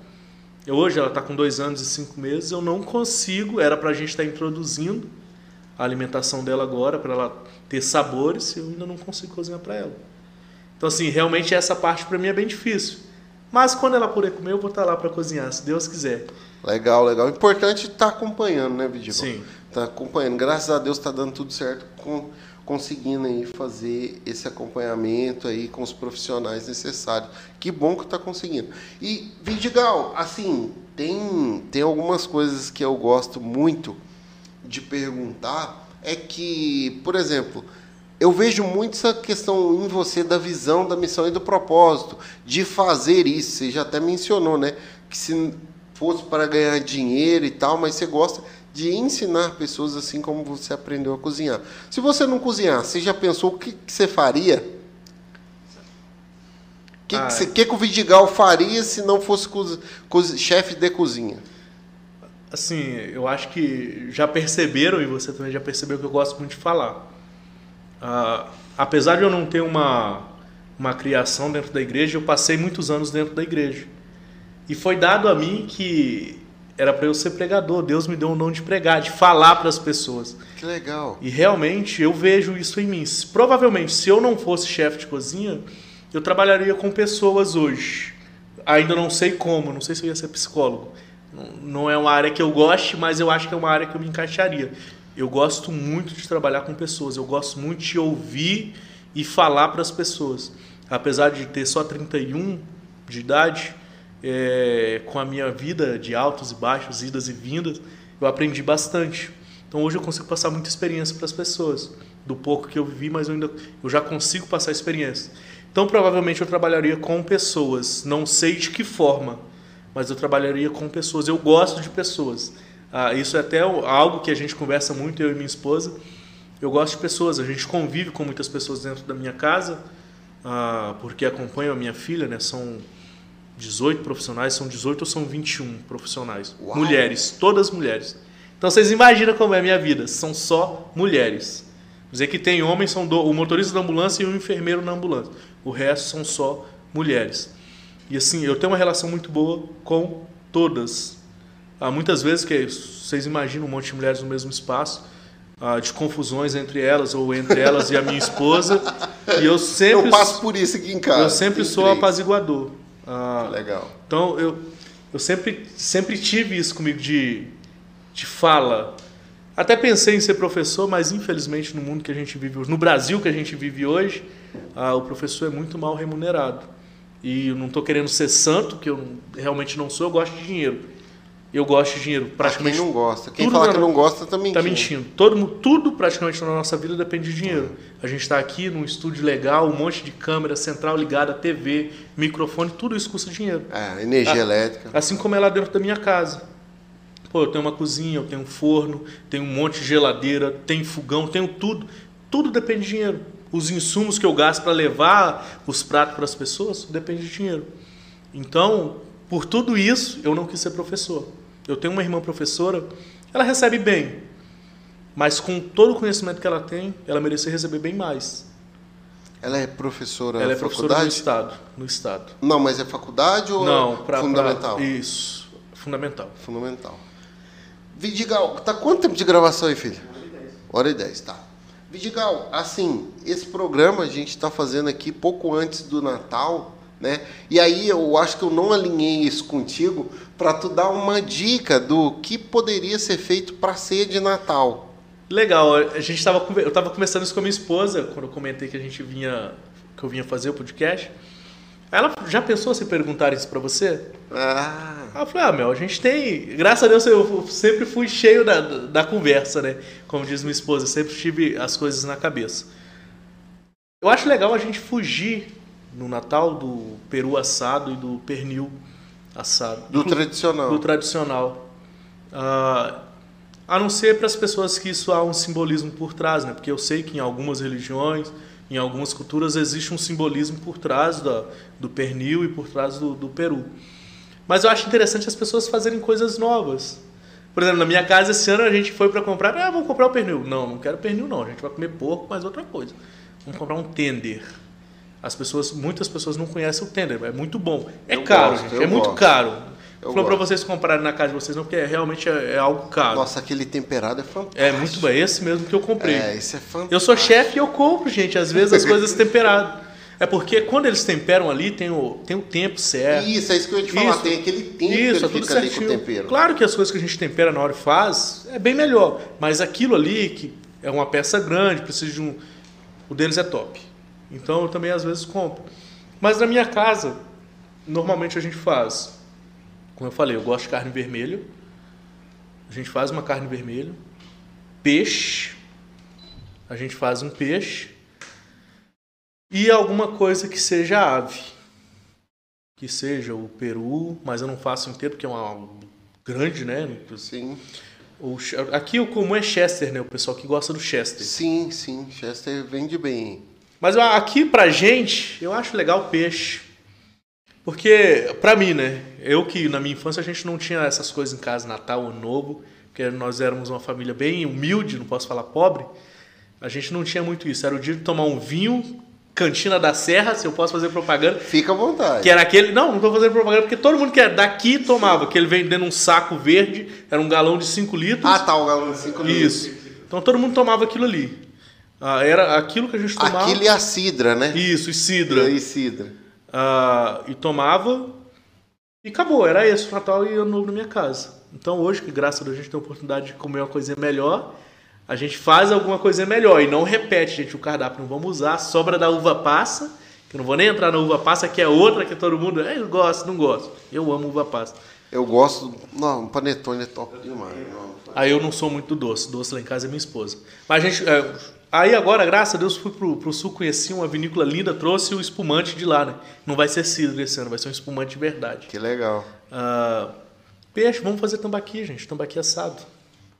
Eu, hoje ela está com dois anos e cinco meses, eu não consigo. Era para a gente estar introduzindo a alimentação dela agora, para ela ter sabores, e eu ainda não consigo cozinhar para ela. Então, assim, realmente essa parte para mim é bem difícil. Mas quando ela puder comer, eu vou estar lá para cozinhar, se Deus quiser. Legal, legal. Importante estar acompanhando, né, Vidico? Sim. Tá acompanhando. Graças a Deus está dando tudo certo, com, conseguindo aí fazer esse acompanhamento aí com os profissionais necessários. Que bom que está conseguindo. E, Vidigal, assim, tem, tem algumas coisas que eu gosto muito de perguntar. É que, por exemplo, eu vejo muito essa questão em você da visão, da missão e do propósito, de fazer isso. Você já até mencionou, né? Que se fosse para ganhar dinheiro e tal, mas você gosta de ensinar pessoas assim como você aprendeu a cozinhar. Se você não cozinhar, você já pensou o que, que você faria? O que, Ah. que, você- que, que o Vidigal faria se não fosse chefe de cozinha? Assim, eu acho que já perceberam, e você também já percebeu que eu gosto muito de falar. Ah, apesar de eu não ter uma, uma criação dentro da igreja, eu passei muitos anos dentro da igreja. E foi dado a mim que era para eu ser pregador. Deus me deu um dom de pregar, de falar para as pessoas. Que legal. E realmente eu vejo isso em mim. Provavelmente, se eu não fosse chefe de cozinha, eu trabalharia com pessoas hoje. Ainda não sei como, não sei se eu ia ser psicólogo. Não- Não é uma área que eu goste, mas eu acho que é uma área que eu me encaixaria. Eu gosto muito de trabalhar com pessoas, eu gosto muito de ouvir e falar para as pessoas. Apesar de ter só 31 de idade, é, com a minha vida de altos e baixos, idas e vindas, eu aprendi bastante. Então hoje eu consigo passar muita experiência para as pessoas, do pouco que eu vivi, mas eu ainda eu já consigo passar experiência. Então provavelmente eu trabalharia com pessoas, não sei de que forma, mas eu trabalharia com pessoas. Eu gosto de pessoas. Ah, isso é até algo que a gente conversa muito eu e minha esposa. Eu gosto de pessoas. A gente convive com muitas pessoas dentro da minha casa, ah, porque acompanho a minha filha, né? São 18 profissionais, são 18 ou são 21 profissionais. Uau. Mulheres, todas mulheres. Então vocês imaginam como é a minha vida, são só mulheres. Dizer que tem homens, são do, o motorista da ambulância e o enfermeiro na ambulância. O resto são só mulheres. E assim, eu tenho uma relação muito boa com todas. Há muitas vezes que vocês imaginam um monte de mulheres no mesmo espaço, ah, de confusões entre elas ou entre elas e a minha esposa. (laughs) E eu sempre Eu passo por isso aqui em casa. eu sempre sou três. apaziguador. Ah, Legal. então eu, eu sempre, sempre tive isso comigo de, de fala. Até pensei em ser professor, mas infelizmente no mundo que a gente vive hoje, no Brasil que a gente vive hoje, ah, o professor é muito mal remunerado. E eu não estou querendo ser santo, que eu realmente não sou, eu gosto de dinheiro. Eu gosto de dinheiro, Praticamente praticamente quem não gosta. Quem fala que não gosta tá mentindo. Tá mentindo. Todo, tudo praticamente na nossa vida depende de dinheiro. A gente está aqui num estúdio legal, um monte de câmera, central ligada, TV, microfone, tudo isso custa dinheiro. É, energia Ah. elétrica. Assim como é lá dentro da minha casa. Pô, eu tenho uma cozinha, eu tenho um forno, tenho um monte de geladeira, tenho fogão, tenho tudo. Tudo depende de dinheiro. Os insumos que eu gasto para levar os pratos para as pessoas, depende de dinheiro. Então, por tudo isso, eu não quis ser professor. Eu tenho uma irmã professora, ela recebe bem, mas com todo o conhecimento que ela tem, ela merecia receber bem mais. Ela é professora ela é professora no faculdade? estado, no estado. Não, mas é faculdade ou Não, para fundamental? isso, fundamental. Fundamental. Vidigal, tá quanto tempo de gravação aí, filho? Hora e dez, tá. Vidigal, assim, esse programa a gente está fazendo aqui pouco antes do Natal, né? E aí eu acho que eu não alinhei isso contigo para tu dar uma dica do que poderia ser feito para ceia de Natal. Legal, a gente tava, eu estava conversando isso com a minha esposa quando eu comentei que a gente vinha, que eu vinha fazer o podcast. Ela já pensou se perguntar isso para você? Ah, eu falei, ah, Mel, a gente tem. Graças a Deus eu sempre fui cheio da, da conversa, né? Como diz minha esposa, sempre tive as coisas na cabeça. Eu acho legal a gente fugir no Natal do peru assado e do pernil assado. do tradicional. do tradicional. Ah, a não ser para as pessoas que isso há um simbolismo por trás, né? Porque eu sei que em algumas religiões, em algumas culturas, existe um simbolismo por trás da, do pernil e por trás do, do peru. Mas eu acho interessante as pessoas fazerem coisas novas. Por exemplo, na minha casa esse ano a gente foi para comprar, ah, vamos comprar o pernil. Não, não quero pernil não, a gente vai comer porco, mas outra coisa. Vamos comprar um tender. As pessoas, muitas pessoas não conhecem o tender, é muito bom. É Eu caro, gosto, gente, é muito gosto. caro. Eu Falou para vocês comprarem na casa de vocês não, porque é- realmente é, é algo caro. Nossa, aquele temperado é fantástico. é muito bom, é esse mesmo que eu comprei. É, isso é fantástico. Eu sou chefe e eu compro, gente, às vezes as coisas (laughs) temperadas. É porque quando eles temperam ali, tem o, tem o tempo certo. Isso, é isso que eu ia te falar. Isso. Tem aquele tempo Isso, que é tudo fica ali com o certinho. tempero. Claro que as coisas que a gente tempera na hora e faz é bem melhor. Mas aquilo ali, que é uma peça grande, precisa de um. O deles é top. Então eu também às vezes compro. Mas na minha casa, normalmente a gente faz. Como eu falei, eu gosto de carne vermelha. A gente faz uma carne vermelha. Peixe. A gente faz um peixe. E alguma coisa que seja ave que seja o peru, mas eu não faço inteiro porque é uma grande, né? Sim, O, aqui o comum é Chester, né? O pessoal que gosta do Chester. sim, sim. Chester vende bem. Mas aqui pra gente, eu acho legal peixe. Porque, pra mim, né? Eu que na minha infância a gente não tinha essas coisas em casa, Natal ou Novo, porque nós éramos uma família bem humilde, não posso falar pobre. A gente não tinha muito isso. Era o dia de tomar um vinho, Cantina da Serra, se eu posso fazer propaganda. Fica à vontade. Que era aquele. Não, não tô fazendo propaganda, porque todo mundo que é daqui tomava, que ele vem dentro de um saco verde, era um galão de 5 litros. Ah, tá, o galão de 5 Isso. Então todo mundo tomava aquilo ali. Ah, era aquilo que a gente tomava. Aquilo é a cidra, né? Isso, e cidra. E cidra. Ah, e tomava. E acabou, era esse o Natal e Ano Novo na minha casa. Então hoje, que graças a Deus a gente tem a oportunidade de comer uma coisinha melhor, a gente faz alguma coisinha melhor e não repete, gente, o cardápio. Não vamos usar sobra da uva passa, que eu não vou nem entrar na uva passa, que é outra que todo mundo. "É, Eu gosto, não gosto. Eu amo uva passa. Eu gosto. Não, panetone é top demais. Aí eu não sou muito do doce. Doce lá em casa é minha esposa. Mas a gente. é, aí agora, graças a Deus, fui pro, pro sul, conheci uma vinícola linda, trouxe o espumante de lá, né? Não vai ser cidra esse ano, vai ser um espumante de verdade. Que legal. Ah, peixe, vamos fazer tambaqui, gente. Tambaqui assado.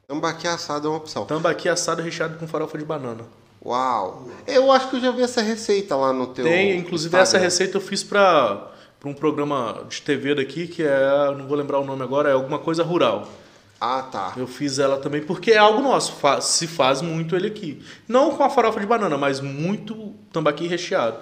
Tambaqui assado é uma opção. Tambaqui assado recheado com farofa de banana. Uau. Eu acho que eu já vi essa receita lá no teu Tem, inclusive Instagram. essa receita eu fiz para um programa de TV daqui que é, não vou lembrar o nome agora, é alguma coisa rural. Ah, tá. Eu fiz ela também porque é algo nosso, fa- se faz muito ele aqui. Não com a farofa de banana, mas muito tambaqui recheado.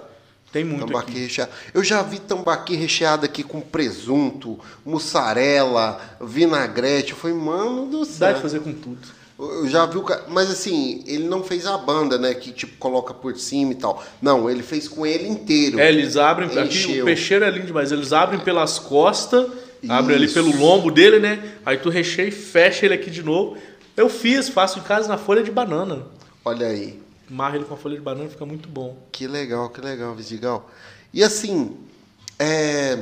Tem muito Tambaqui aqui. recheado. Eu já vi tambaqui recheado aqui com presunto, mussarela, vinagrete. Falei, mano do Dá céu. de fazer com tudo. Eu já vi o cara. Mas assim, ele não fez a banda, né? Que tipo coloca por cima e tal. Não, ele fez com ele inteiro. É, eles abrem. Aqui Encheu. o peixeiro é lindo demais. Eles abrem pelas costas, abrem ali pelo lombo dele, né? Aí tu recheia e fecha ele aqui de novo. Eu fiz, faço em casa na folha de banana. Olha aí. Marra ele com a folha de banana, fica muito bom. Que legal, que legal, Vidigal. E assim, é...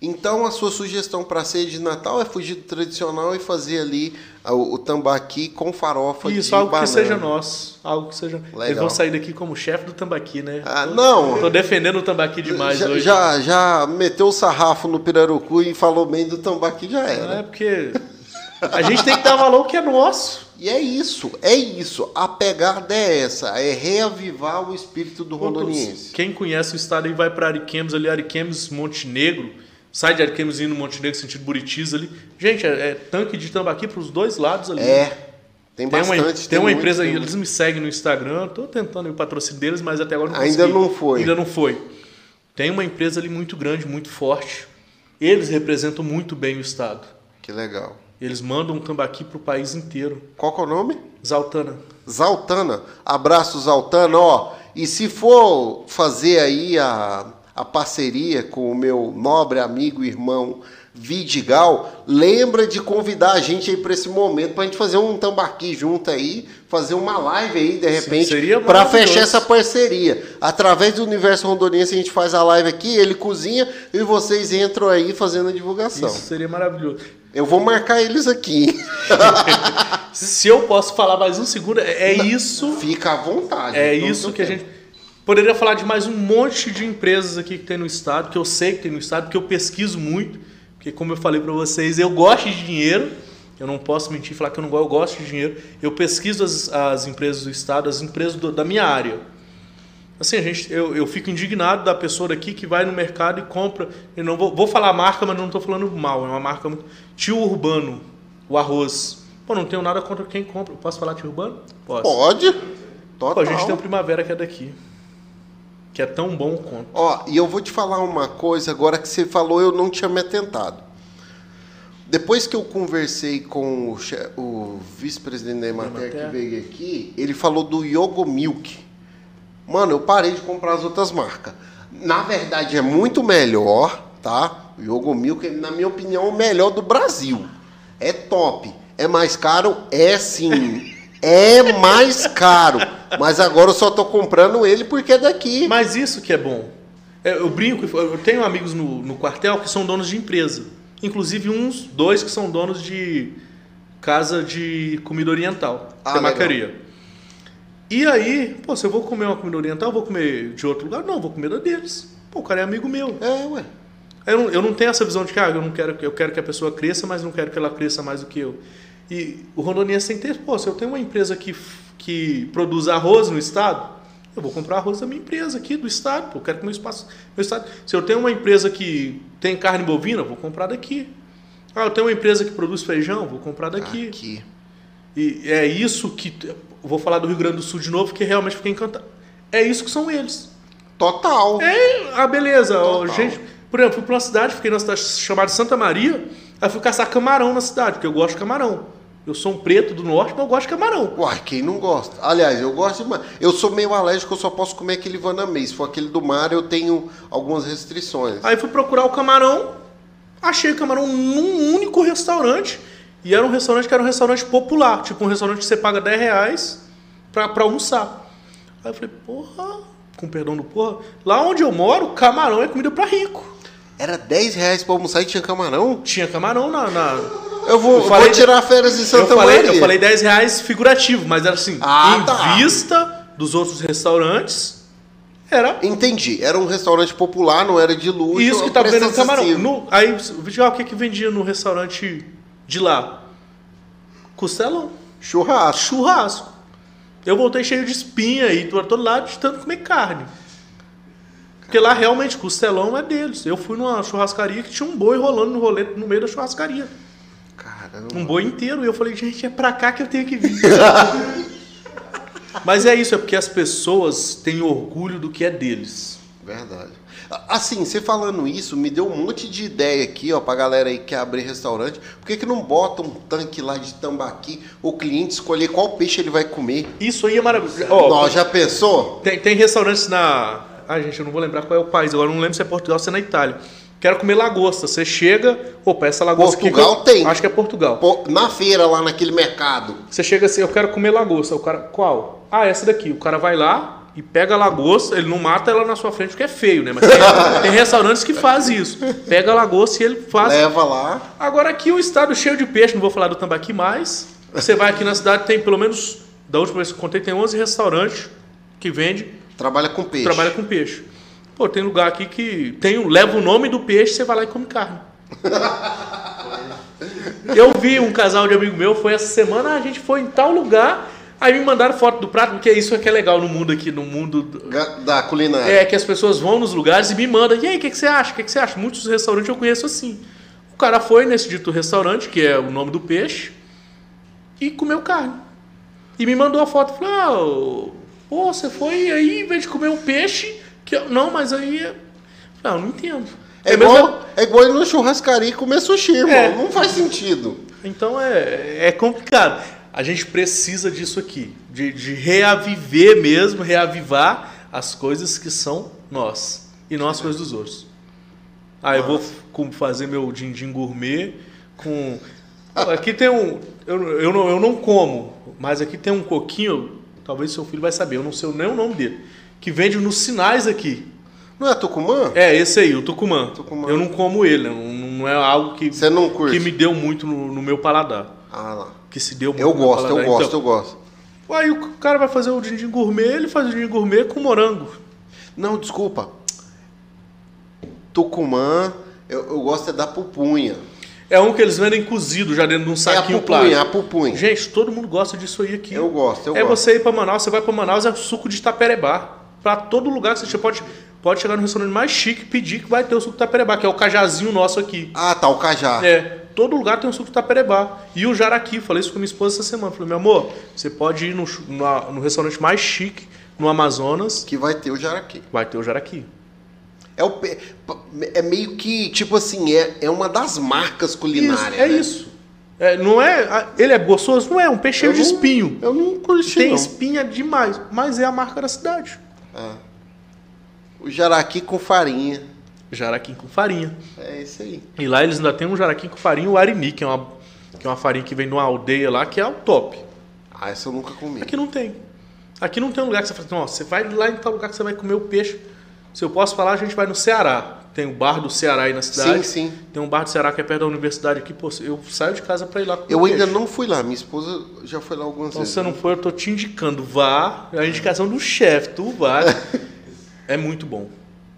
então a sua sugestão para ceia de Natal é fugir do tradicional e fazer ali o, o tambaqui com farofa Isso, de algo banana. que seja nosso. Algo que seja. Eles Legal. vão sair daqui como chefe do tambaqui, né? Ah, não. Tô defendendo o tambaqui demais já, hoje. já, já meteu o sarrafo no pirarucu e falou bem do tambaqui, já Não era. é porque a gente tem que dar valor que é nosso. E é isso, é isso. A pegada é essa, é reavivar o espírito do rondoniense. Quem conhece o estado aí vai para Ariquemes ali, Ariquemes Montenegro. Sai de Ariquemes indo Montenegro, sentido Buritis ali. Gente, é, é tanque de tambaqui para os dois lados ali. É, tem Tem bastante. uma, tem uma muito, empresa aí, tem eles me seguem no Instagram, tô tentando o patrocínio deles, mas até agora não Ainda consegui. não foi. Ainda não foi. Tem uma empresa ali muito grande, muito forte. Eles representam muito bem o estado. Que legal. Eles mandam um tambaqui pro país inteiro. Qual que é o nome? Zaltana. Zaltana. Abraço, Zaltana. Ó, e se for fazer aí a, a parceria com o meu nobre amigo e irmão Vidigal, lembra de convidar a gente aí para esse momento, pra gente fazer um tambaqui junto aí, fazer uma live aí, de repente, seria para fechar essa parceria. Através do Universo Rondoniense a gente faz a live aqui, ele cozinha e vocês entram aí fazendo a divulgação. Isso seria maravilhoso. Eu vou marcar eles aqui. (laughs) Se eu posso falar mais um segundo, é é isso. Fica à vontade. É isso que a quero. gente. Poderia falar de mais um monte de empresas aqui que tem no estado, que eu sei que tem no estado, que eu pesquiso muito, porque como eu falei para vocês, eu gosto de dinheiro. Eu não posso mentir e falar que eu não gosto, eu gosto de dinheiro. Eu pesquiso as, as empresas do estado, as empresas do- da minha área. Assim, a gente, eu, eu fico indignado da pessoa daqui que vai no mercado e compra. Eu não vou, vou falar marca, mas não estou falando mal. É uma marca muito. Tio Urbano, o arroz. Pô, não tenho nada contra quem compra. Posso falar tio Urbano? Posso. Pode. Pô, Total. a gente tem o Primavera que é daqui. Que é tão bom quanto. Ó, e eu vou te falar uma coisa, agora que você falou, eu não tinha me atentado. Depois que eu conversei com o, o vice-presidente da Emater que veio aqui, ele falou do Yogo Milk. Mano, eu parei de comprar as outras marcas. Na verdade, é muito melhor, tá? O Yogo Milk, na minha opinião, é o melhor do Brasil. É top. É mais caro? É sim. (laughs) É mais caro. Mas agora eu só tô comprando ele porque é daqui. Mas isso que é bom. É, Eu brinco, eu tenho amigos no, no quartel que são donos de empresa. Inclusive uns, dois que são donos de casa de comida oriental, Ah, temacaria. E aí, pô, se eu vou comer uma comida oriental, eu vou comer de outro lugar? Não, vou comer da deles. Pô, o cara é amigo meu. É, ué. Eu não, eu não tenho essa visão de que ah, eu não quero que eu quero que a pessoa cresça, mas não quero que ela cresça mais do que eu. E o rondoniense tem que ter, pô, se eu tenho uma empresa que, que produz arroz no estado, eu vou comprar arroz da minha empresa aqui do estado, pô, eu quero que meu espaço, meu estado. Se eu tenho uma empresa que tem carne bovina, eu vou comprar daqui. Ah, eu tenho uma empresa que produz feijão, vou comprar daqui. Aqui. E é isso que vou falar do Rio Grande do Sul de novo, que realmente fiquei encantado. É isso que são eles. Total. É, ah, beleza. Total. gente, por exemplo, fui pra uma cidade, fiquei numa cidade chamada Santa Maria, aí fui caçar camarão na cidade, porque eu gosto de camarão. Eu sou um preto do norte, mas eu gosto de camarão. Uai, quem não gosta? Aliás, eu gosto demais. Eu sou meio alérgico, eu só posso comer aquele Vanamei. Se for aquele do mar, eu tenho algumas restrições. Aí fui procurar o camarão, achei o camarão num único restaurante, e era um restaurante que era um restaurante popular, tipo um restaurante que você paga 10 reais pra, pra almoçar. Aí eu falei, porra, com perdão do porra, lá onde eu moro, camarão é comida pra rico. Era 10 reais pra almoçar e tinha camarão? Tinha camarão na- na, Eu vou, Eu falei- vou tirar férias em Santa eu falei, Maria. Eu falei 10 reais figurativo, mas era assim, Ah, em tá. vista dos outros restaurantes, era Entendi. Era um restaurante popular, não era de luxo. isso que um tá vendendo camarão. No, aí, ah, o que que vendia no restaurante de lá? Costelão, Churrasco. churrasco. Eu voltei cheio de espinha e todo lado de tanto comer carne. Porque lá realmente costelão é deles. Eu fui numa churrascaria que tinha um boi rolando no rolete no meio da churrascaria. Caramba. Um boi inteiro. E eu falei, gente, é pra cá que eu tenho que vir. Mas é isso, é porque as pessoas têm orgulho do que é deles. Verdade. Assim, você falando isso, me deu um monte de ideia aqui, ó, pra galera aí que quer abrir restaurante. Por que, que não bota um tanque lá de tambaqui, o cliente escolher qual peixe ele vai comer? Isso aí é maravilhoso. Ó, já pensou? Tem, tem restaurantes na. Ai, gente, eu não vou lembrar qual é o país, agora eu não lembro se é Portugal ou se é na Itália. Quero comer lagosta. Você chega, opa, essa lagosta Portugal tem. Acho que é Portugal. Na feira, lá naquele mercado. Você chega assim, eu quero comer lagosta. O cara, qual? Ah, essa daqui. O cara vai lá e pega a lagosta, ele não mata ela na sua frente porque é feio, né? Mas tem, (laughs) tem restaurantes que fazem isso. Pega a lagosta e ele faz. Leva lá. Agora aqui o estado cheio de peixe, não vou falar do tambaqui mais. Você vai aqui na cidade, tem pelo menos, da última vez que eu contei, tem 11 restaurantes que vende Trabalha com peixe. trabalha com peixe. Pô, tem lugar aqui que tem, leva o nome do peixe, você vai lá e come carne. (laughs) Eu vi um casal de amigo meu, foi essa semana, a gente foi em tal lugar, aí me mandaram foto do prato, porque isso é que é legal no mundo aqui, no mundo do- Da culinária. é que as pessoas vão nos lugares e me mandam, e aí, o que, que você acha? O que, que você acha? Muitos restaurantes eu conheço assim. O cara foi nesse dito restaurante, que é o nome do peixe, e comeu carne. E me mandou a foto, falou, ah, pô, você foi aí, em vez de comer um peixe, que eu- não, mas aí... eu- Não, eu não entendo. É, mesmo- igual, é igual ir no churrascaria e comer sushi, irmão. É. Não faz sentido. Então é, é complicado. A gente precisa disso aqui, de, de reaviver mesmo, reavivar as coisas que são nós e não as coisas dos outros. Ah, eu vou fazer meu din-din gourmet com. Aqui tem um. Eu, eu, não, eu não como, mas aqui tem um coquinho, talvez seu filho vai saber, eu não sei nem o nome dele, que vende nos sinais aqui. Não é Tucumã? É, esse aí, o tucumã. Tucumã. Eu não como ele, não, não é algo que, Você não curte? que me deu muito no, no meu paladar. Ah, lá. Que se deu muito Eu no meu gosto, eu paladar. gosto, Então, eu gosto. Aí o cara vai fazer o din-din gourmet, ele faz o din gourmet com morango. Não, desculpa. Tucumã, eu, eu gosto é da pupunha. É um que eles vendem cozido já dentro de um É a saquinho pupunha, plástico. a pupunha. Gente, todo mundo gosta disso aí aqui. Eu gosto, eu é gosto. você ir pra Manaus, você vai pra Manaus, é suco de taperebá. Pra todo lugar que você pode, pode chegar no restaurante mais chique e pedir que vai ter o suco de taperebá, que é o cajazinho nosso aqui. Ah, tá, o cajá. É, todo lugar tem um suco de taperebá. E o jaraqui, falei isso com minha esposa essa semana. Falei, meu amor, você pode ir no, na- no restaurante mais chique, no Amazonas, Que vai ter o jaraqui. vai ter o jaraqui. É, o, é meio que, tipo assim, é, é uma das marcas culinárias. Isso, é né? isso. É, não é, ele é gostoso? Não é, um peixe cheio de espinho. Eu não curti, Tem não. espinha demais, mas é a marca da cidade. O jaraqui com farinha. Jaraqui com farinha. É isso aí. E lá eles ainda tem um jaraqui com farinha, o arini, que é uma, que é uma farinha que vem de uma aldeia lá, que é o top. Ah, essa eu nunca comi. Aqui não tem. Aqui não tem um lugar que você fala assim, ó, você vai lá em tal lugar que você vai comer o peixe. Se eu posso falar, a gente vai no Ceará. Tem o bar do Ceará aí na cidade. Sim, sim. Tem um bar do Ceará que é perto da universidade aqui. Pô, eu saio de casa pra ir lá Eu ainda não fui lá. Minha esposa já foi lá algumas Então, vezes. se você não for, eu tô te indicando. Vá. É a indicação do chefe. Tu vá. (laughs) é muito bom.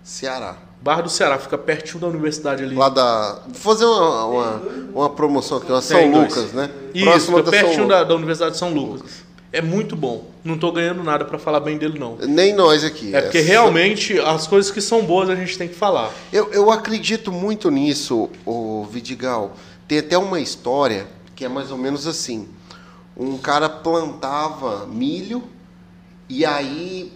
Ceará. Bar do Ceará, fica pertinho da universidade ali. Lá da. Vou fazer uma, uma, uma promoção aqui, uma São. Lucas, né? Isso, Próxima fica da pertinho Lucas. da, da Universidade de São Lucas. É muito bom. Não tô ganhando nada pra falar bem dele, não. Nem nós aqui. É porque Essa- realmente as coisas que são boas a gente tem que falar. Eu, eu acredito muito nisso, o Vidigal. Tem até uma história que é mais ou menos assim. Um cara plantava milho e aí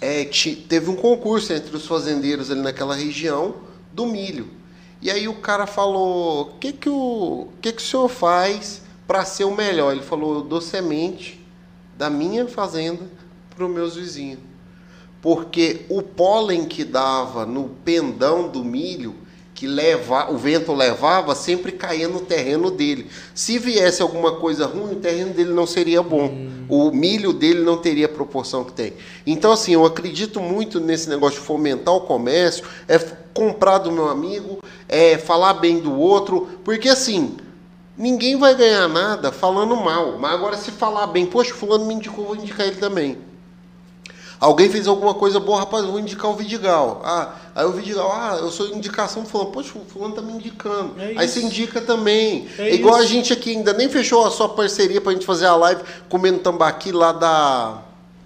é, teve um concurso entre os fazendeiros ali naquela região do milho. E aí o cara falou: o que, que, o, que, que o senhor faz para ser o melhor? Ele falou: eu dou semente da minha fazenda para os meus vizinhos porque o pólen que dava no pendão do milho, que leva, o vento levava, sempre caía no terreno dele. Se viesse alguma coisa ruim, o terreno dele não seria bom. O milho dele não teria a proporção que tem. Então, assim, eu acredito muito nesse negócio de fomentar o comércio, é comprar do meu amigo, é falar bem do outro, porque assim. Ninguém vai ganhar nada falando mal. Mas agora, se falar bem, poxa, fulano me indicou, vou indicar ele também. Alguém fez alguma coisa boa, rapaz, vou indicar o Vidigal. Ah, aí o Vidigal, ah, eu sou indicação fulano. Poxa, o fulano tá me indicando. É aí você indica também. É Igual a gente aqui ainda nem fechou a sua parceria pra gente fazer a live comendo tambaqui lá da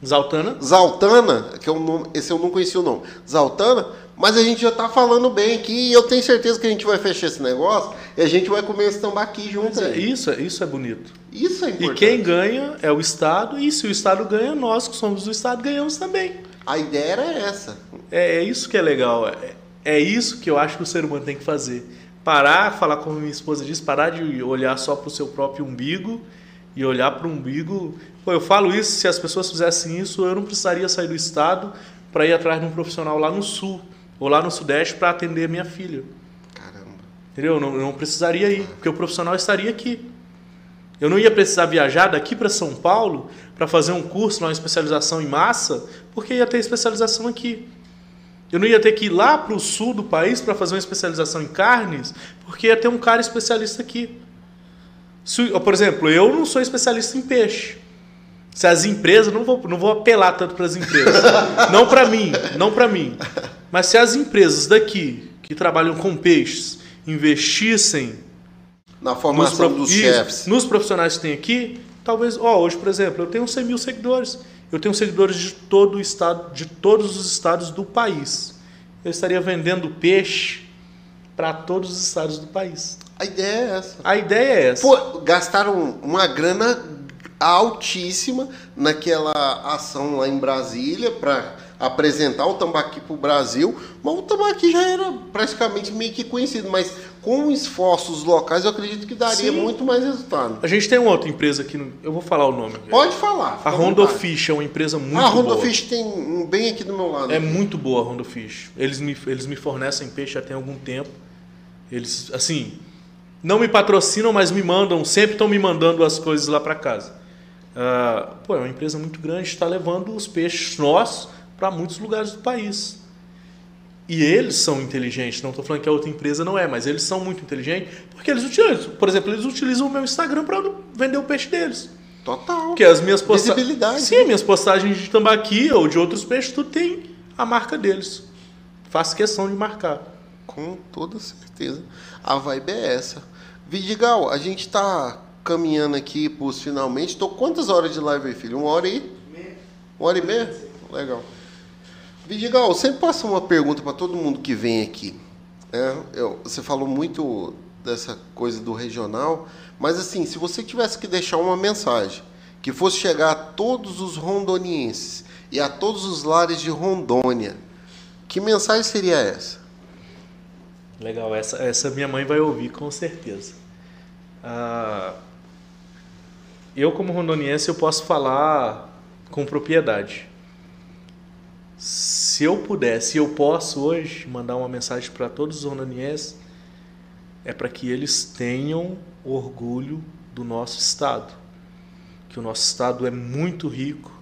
Zaltana? Zaltana, que é um nome, esse eu não conhecia o nome. Zaltana, Mas a gente já tá falando bem aqui e eu tenho certeza que a gente vai fechar esse negócio e a gente vai comer esse tambaqui junto É, aí. Isso, é- isso é bonito. Isso é E importante. quem ganha é o Estado, e se o Estado ganha, nós que somos do Estado ganhamos também. A ideia era essa. É, é isso que é legal. É, é isso que eu acho que o ser humano tem que fazer. Parar, falar como minha esposa diz, parar de olhar só para o seu próprio umbigo e olhar para o umbigo. Pô, eu falo isso, se as pessoas fizessem isso, eu não precisaria sair do Estado para ir atrás de um profissional lá no Sul ou lá no Sudeste para atender minha filha. Caramba. Entendeu? Eu não, não precisaria ir, porque o profissional estaria aqui. Eu não ia precisar viajar daqui para São Paulo para fazer um curso, uma especialização em massa, porque ia ter especialização aqui. Eu não ia ter que ir lá para o sul do país para fazer uma especialização em carnes, porque ia ter um cara especialista aqui. Se- por exemplo, eu não sou especialista em peixe. Se as empresas, não vou, não vou apelar tanto para as empresas. não para mim, não para mim. Mas se as empresas daqui, que trabalham com peixes, investissem Na nos, formação prof- dos chefes. nos profissionais que tem aqui, talvez, ó, hoje, por exemplo, eu tenho 100 mil seguidores. Eu tenho seguidores de todo o estado, de todos os estados do país. Eu estaria vendendo peixe para todos os estados do país. A ideia é essa. A ideia é essa. Pô, gastaram uma grana altíssima naquela ação lá em Brasília para apresentar o tambaqui para o Brasil, mas o tambaqui já era praticamente meio que conhecido, mas com esforços locais eu acredito que daria Sim. muito mais resultado. A gente tem uma outra empresa aqui, no, eu vou falar o nome. Pode falar. A Rondo vontade. Fish é uma empresa muito Ah, a Rondo boa. Fish tem um bem aqui do meu lado. É muito boa a Rondo Fish. Eles me, eles me fornecem peixe já tem algum tempo. Eles, assim, não me patrocinam, mas me mandam, sempre estão me mandando as coisas lá para casa. Ah, pô, é uma empresa muito grande, está levando os peixes nossos para muitos lugares do país. E eles são inteligentes, não estou falando que a outra empresa não é, mas eles são muito inteligentes, porque eles utilizam, por exemplo, eles utilizam o meu Instagram para vender o peixe deles. Total. Porque as minhas postagens. Visibilidade. Sim, minhas postagens de tambaqui ou de outros peixes, tudo tem a marca deles. Faço questão de marcar. Com toda certeza. A vibe é essa. Vidigal, a gente tá caminhando aqui pros finalmente. Tô quantas horas de live aí, filho? Uma hora e? Uma hora e meia? Legal. Vidigal, sempre passo uma pergunta para todo mundo que vem aqui. É, eu- você falou muito dessa coisa do regional, mas assim, se você tivesse que deixar uma mensagem que fosse chegar a todos os rondonienses e a todos os lares de Rondônia, que mensagem seria essa? Legal, essa, essa minha mãe vai ouvir com certeza. Ah, eu, como rondoniense, eu posso falar com propriedade. Se eu pudesse, eu posso hoje mandar uma mensagem para todos os rondonienses, é para que eles tenham orgulho do nosso estado. Que o nosso estado é muito rico.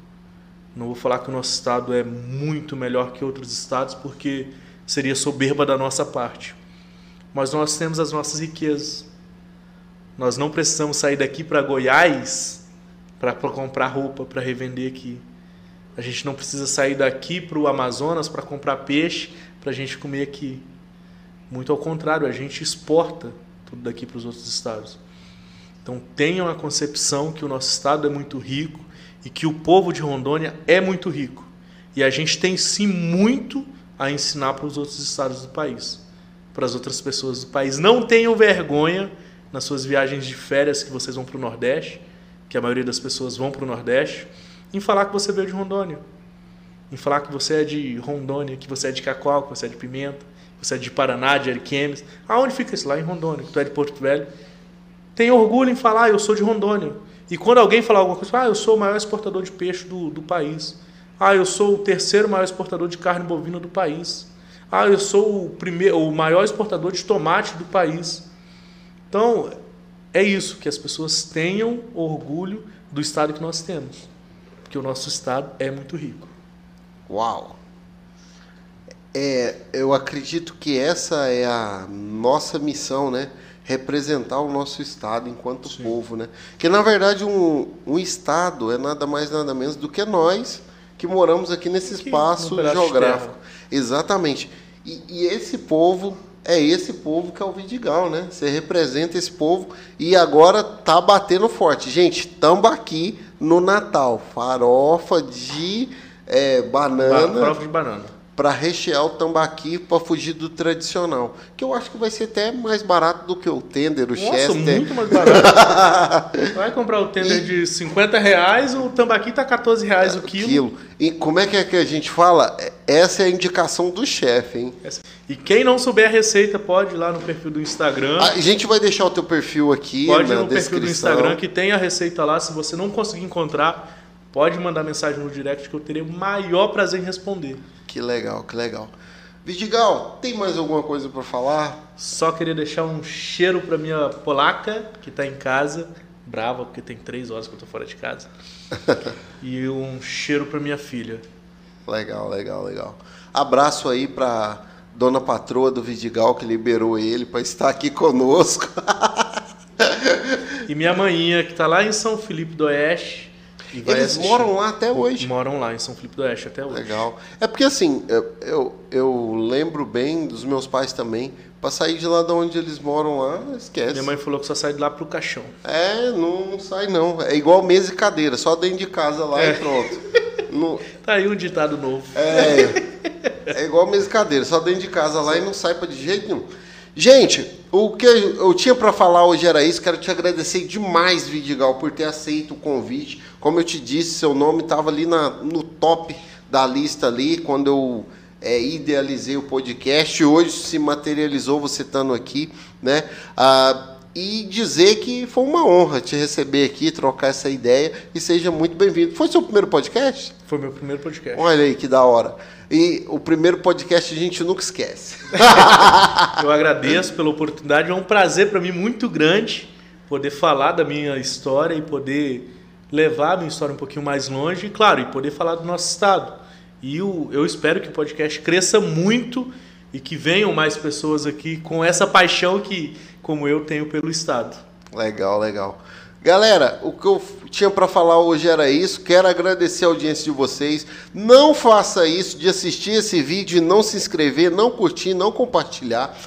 Não vou falar que o nosso estado é muito melhor que outros estados, porque seria soberba da nossa parte. Mas nós temos as nossas riquezas. Nós não precisamos sair daqui para Goiás para comprar roupa, para revender aqui. A gente não precisa sair daqui para o Amazonas para comprar peixe para a gente comer aqui. Muito ao contrário, a gente exporta tudo daqui para os outros estados. Então tenham a concepção que o nosso estado é muito rico e que o povo de Rondônia é muito rico. E a gente tem sim muito a ensinar para os outros estados do país, para as outras pessoas do país. Não tenham vergonha nas suas viagens de férias que vocês vão para o Nordeste, que a maioria das pessoas vão para o Nordeste, em falar que você veio de Rondônia, em falar que você é de Rondônia, que você é de Cacoal, que você é de Pimenta, que você é de Paraná, de Ariquemes. Aonde fica isso? Lá em Rondônia, que tu é de Porto Velho. Tem orgulho em falar, eu sou de Rondônia. E quando alguém falar alguma coisa, ah, eu sou o maior exportador de peixe do, do país. Ah, eu sou o terceiro maior exportador de carne bovina do país. Ah, eu sou o, primeiro, o maior exportador de tomate do país. Então, é isso, que as pessoas tenham orgulho do estado que nós temos. Porque o nosso estado é muito rico. Uau! É, eu acredito que essa é a nossa missão, né? Representar o nosso estado enquanto Sim. povo, né? Que na verdade um, um estado é nada mais nada menos do que nós que moramos aqui nesse Aqui, espaço geográfico. Exatamente. E, e esse povo é esse povo que é o Vidigal, né? Você representa esse povo e agora tá batendo forte. Gente, tambaqui no Natal. Farofa de é, Ba- banana. Farofa de banana. Para rechear o tambaqui para fugir do tradicional. Que eu acho que vai ser até mais barato do que o tender, o Nossa, chester. muito mais barato. (laughs) Vai comprar o tender de 50 reais, o tambaqui tá 14 reais o quilo. Quilo. E como é que é que a gente fala? Essa é a indicação do chefe, hein? E quem não souber a receita, pode ir lá no perfil do Instagram. A gente vai deixar o teu perfil aqui Pode ir na no perfil do descrição. Instagram que tem a receita lá. Se você não conseguir encontrar, pode mandar mensagem no direct que eu terei o maior prazer em responder. Que legal, que legal. Vidigal, tem mais alguma coisa para falar? Só queria deixar um cheiro pra minha polaca, que tá em casa, brava, porque tem três horas que eu tô fora de casa. (laughs) e um cheiro pra minha filha. Legal, legal, legal. Abraço aí para dona patroa do Vidigal que liberou ele para estar aqui conosco. (laughs) E minha maninha, que tá lá em São Felipe do Oeste. E Eles assistir. moram lá até hoje. Moram lá em São Felipe do Oeste até hoje. Legal. É porque assim, eu, eu, eu lembro bem dos meus pais também. Pra sair de lá de onde eles moram lá, esquece. Minha mãe falou que só sai de lá pro caixão. É, não, não sai não. É igual mesa e cadeira, só dentro de casa lá É. e pronto. (laughs) Não- Tá aí um ditado novo. é, é igual mesa e cadeira, só dentro de casa lá e não sai pra de jeito nenhum. Gente, o que eu tinha pra falar hoje era isso. Quero te agradecer demais, Vidigal, por ter aceito o convite. Como eu te disse, seu nome estava ali na, no top da lista ali quando eu é, idealizei o podcast. Hoje se materializou você estando aqui, né? Ah, e dizer que foi uma honra te receber aqui, trocar essa ideia e seja muito bem-vindo. Foi seu primeiro podcast? Foi meu primeiro podcast. Olha aí que da hora. E o primeiro podcast a gente nunca esquece. (laughs) Eu agradeço pela oportunidade. É um prazer para mim muito grande poder falar da minha história e poder levar a minha história um pouquinho mais longe. E, claro, e poder falar do nosso estado. E eu, eu espero que o podcast cresça muito e que venham mais pessoas aqui com essa paixão que, como eu, tenho pelo estado. Legal, legal. Galera, o que eu tinha para falar hoje era isso. Quero agradecer a audiência de vocês. Não faça isso de assistir esse vídeo e não se inscrever, não curtir, não compartilhar.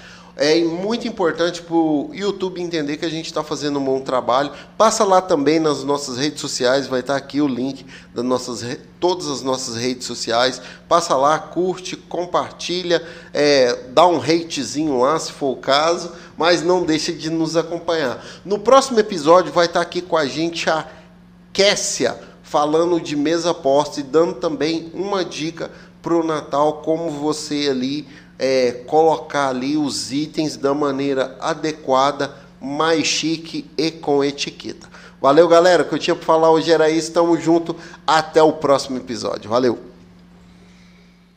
É muito importante para o YouTube entender que a gente está fazendo um bom trabalho. Passa lá também nas nossas redes sociais, vai estar aqui o link das nossas todas as nossas redes sociais. Passa lá, curte, compartilha, é, dá um hatezinho lá se for o caso, mas não deixe de nos acompanhar. No próximo episódio vai estar aqui com a gente a Kessia falando de mesa posta e dando também uma dica para o Natal, como você ali é, colocar ali os itens da maneira adequada, mais chique e com etiqueta. Valeu, galera. O que eu tinha para falar hoje era isso. Tamo junto. Até o próximo episódio. Valeu.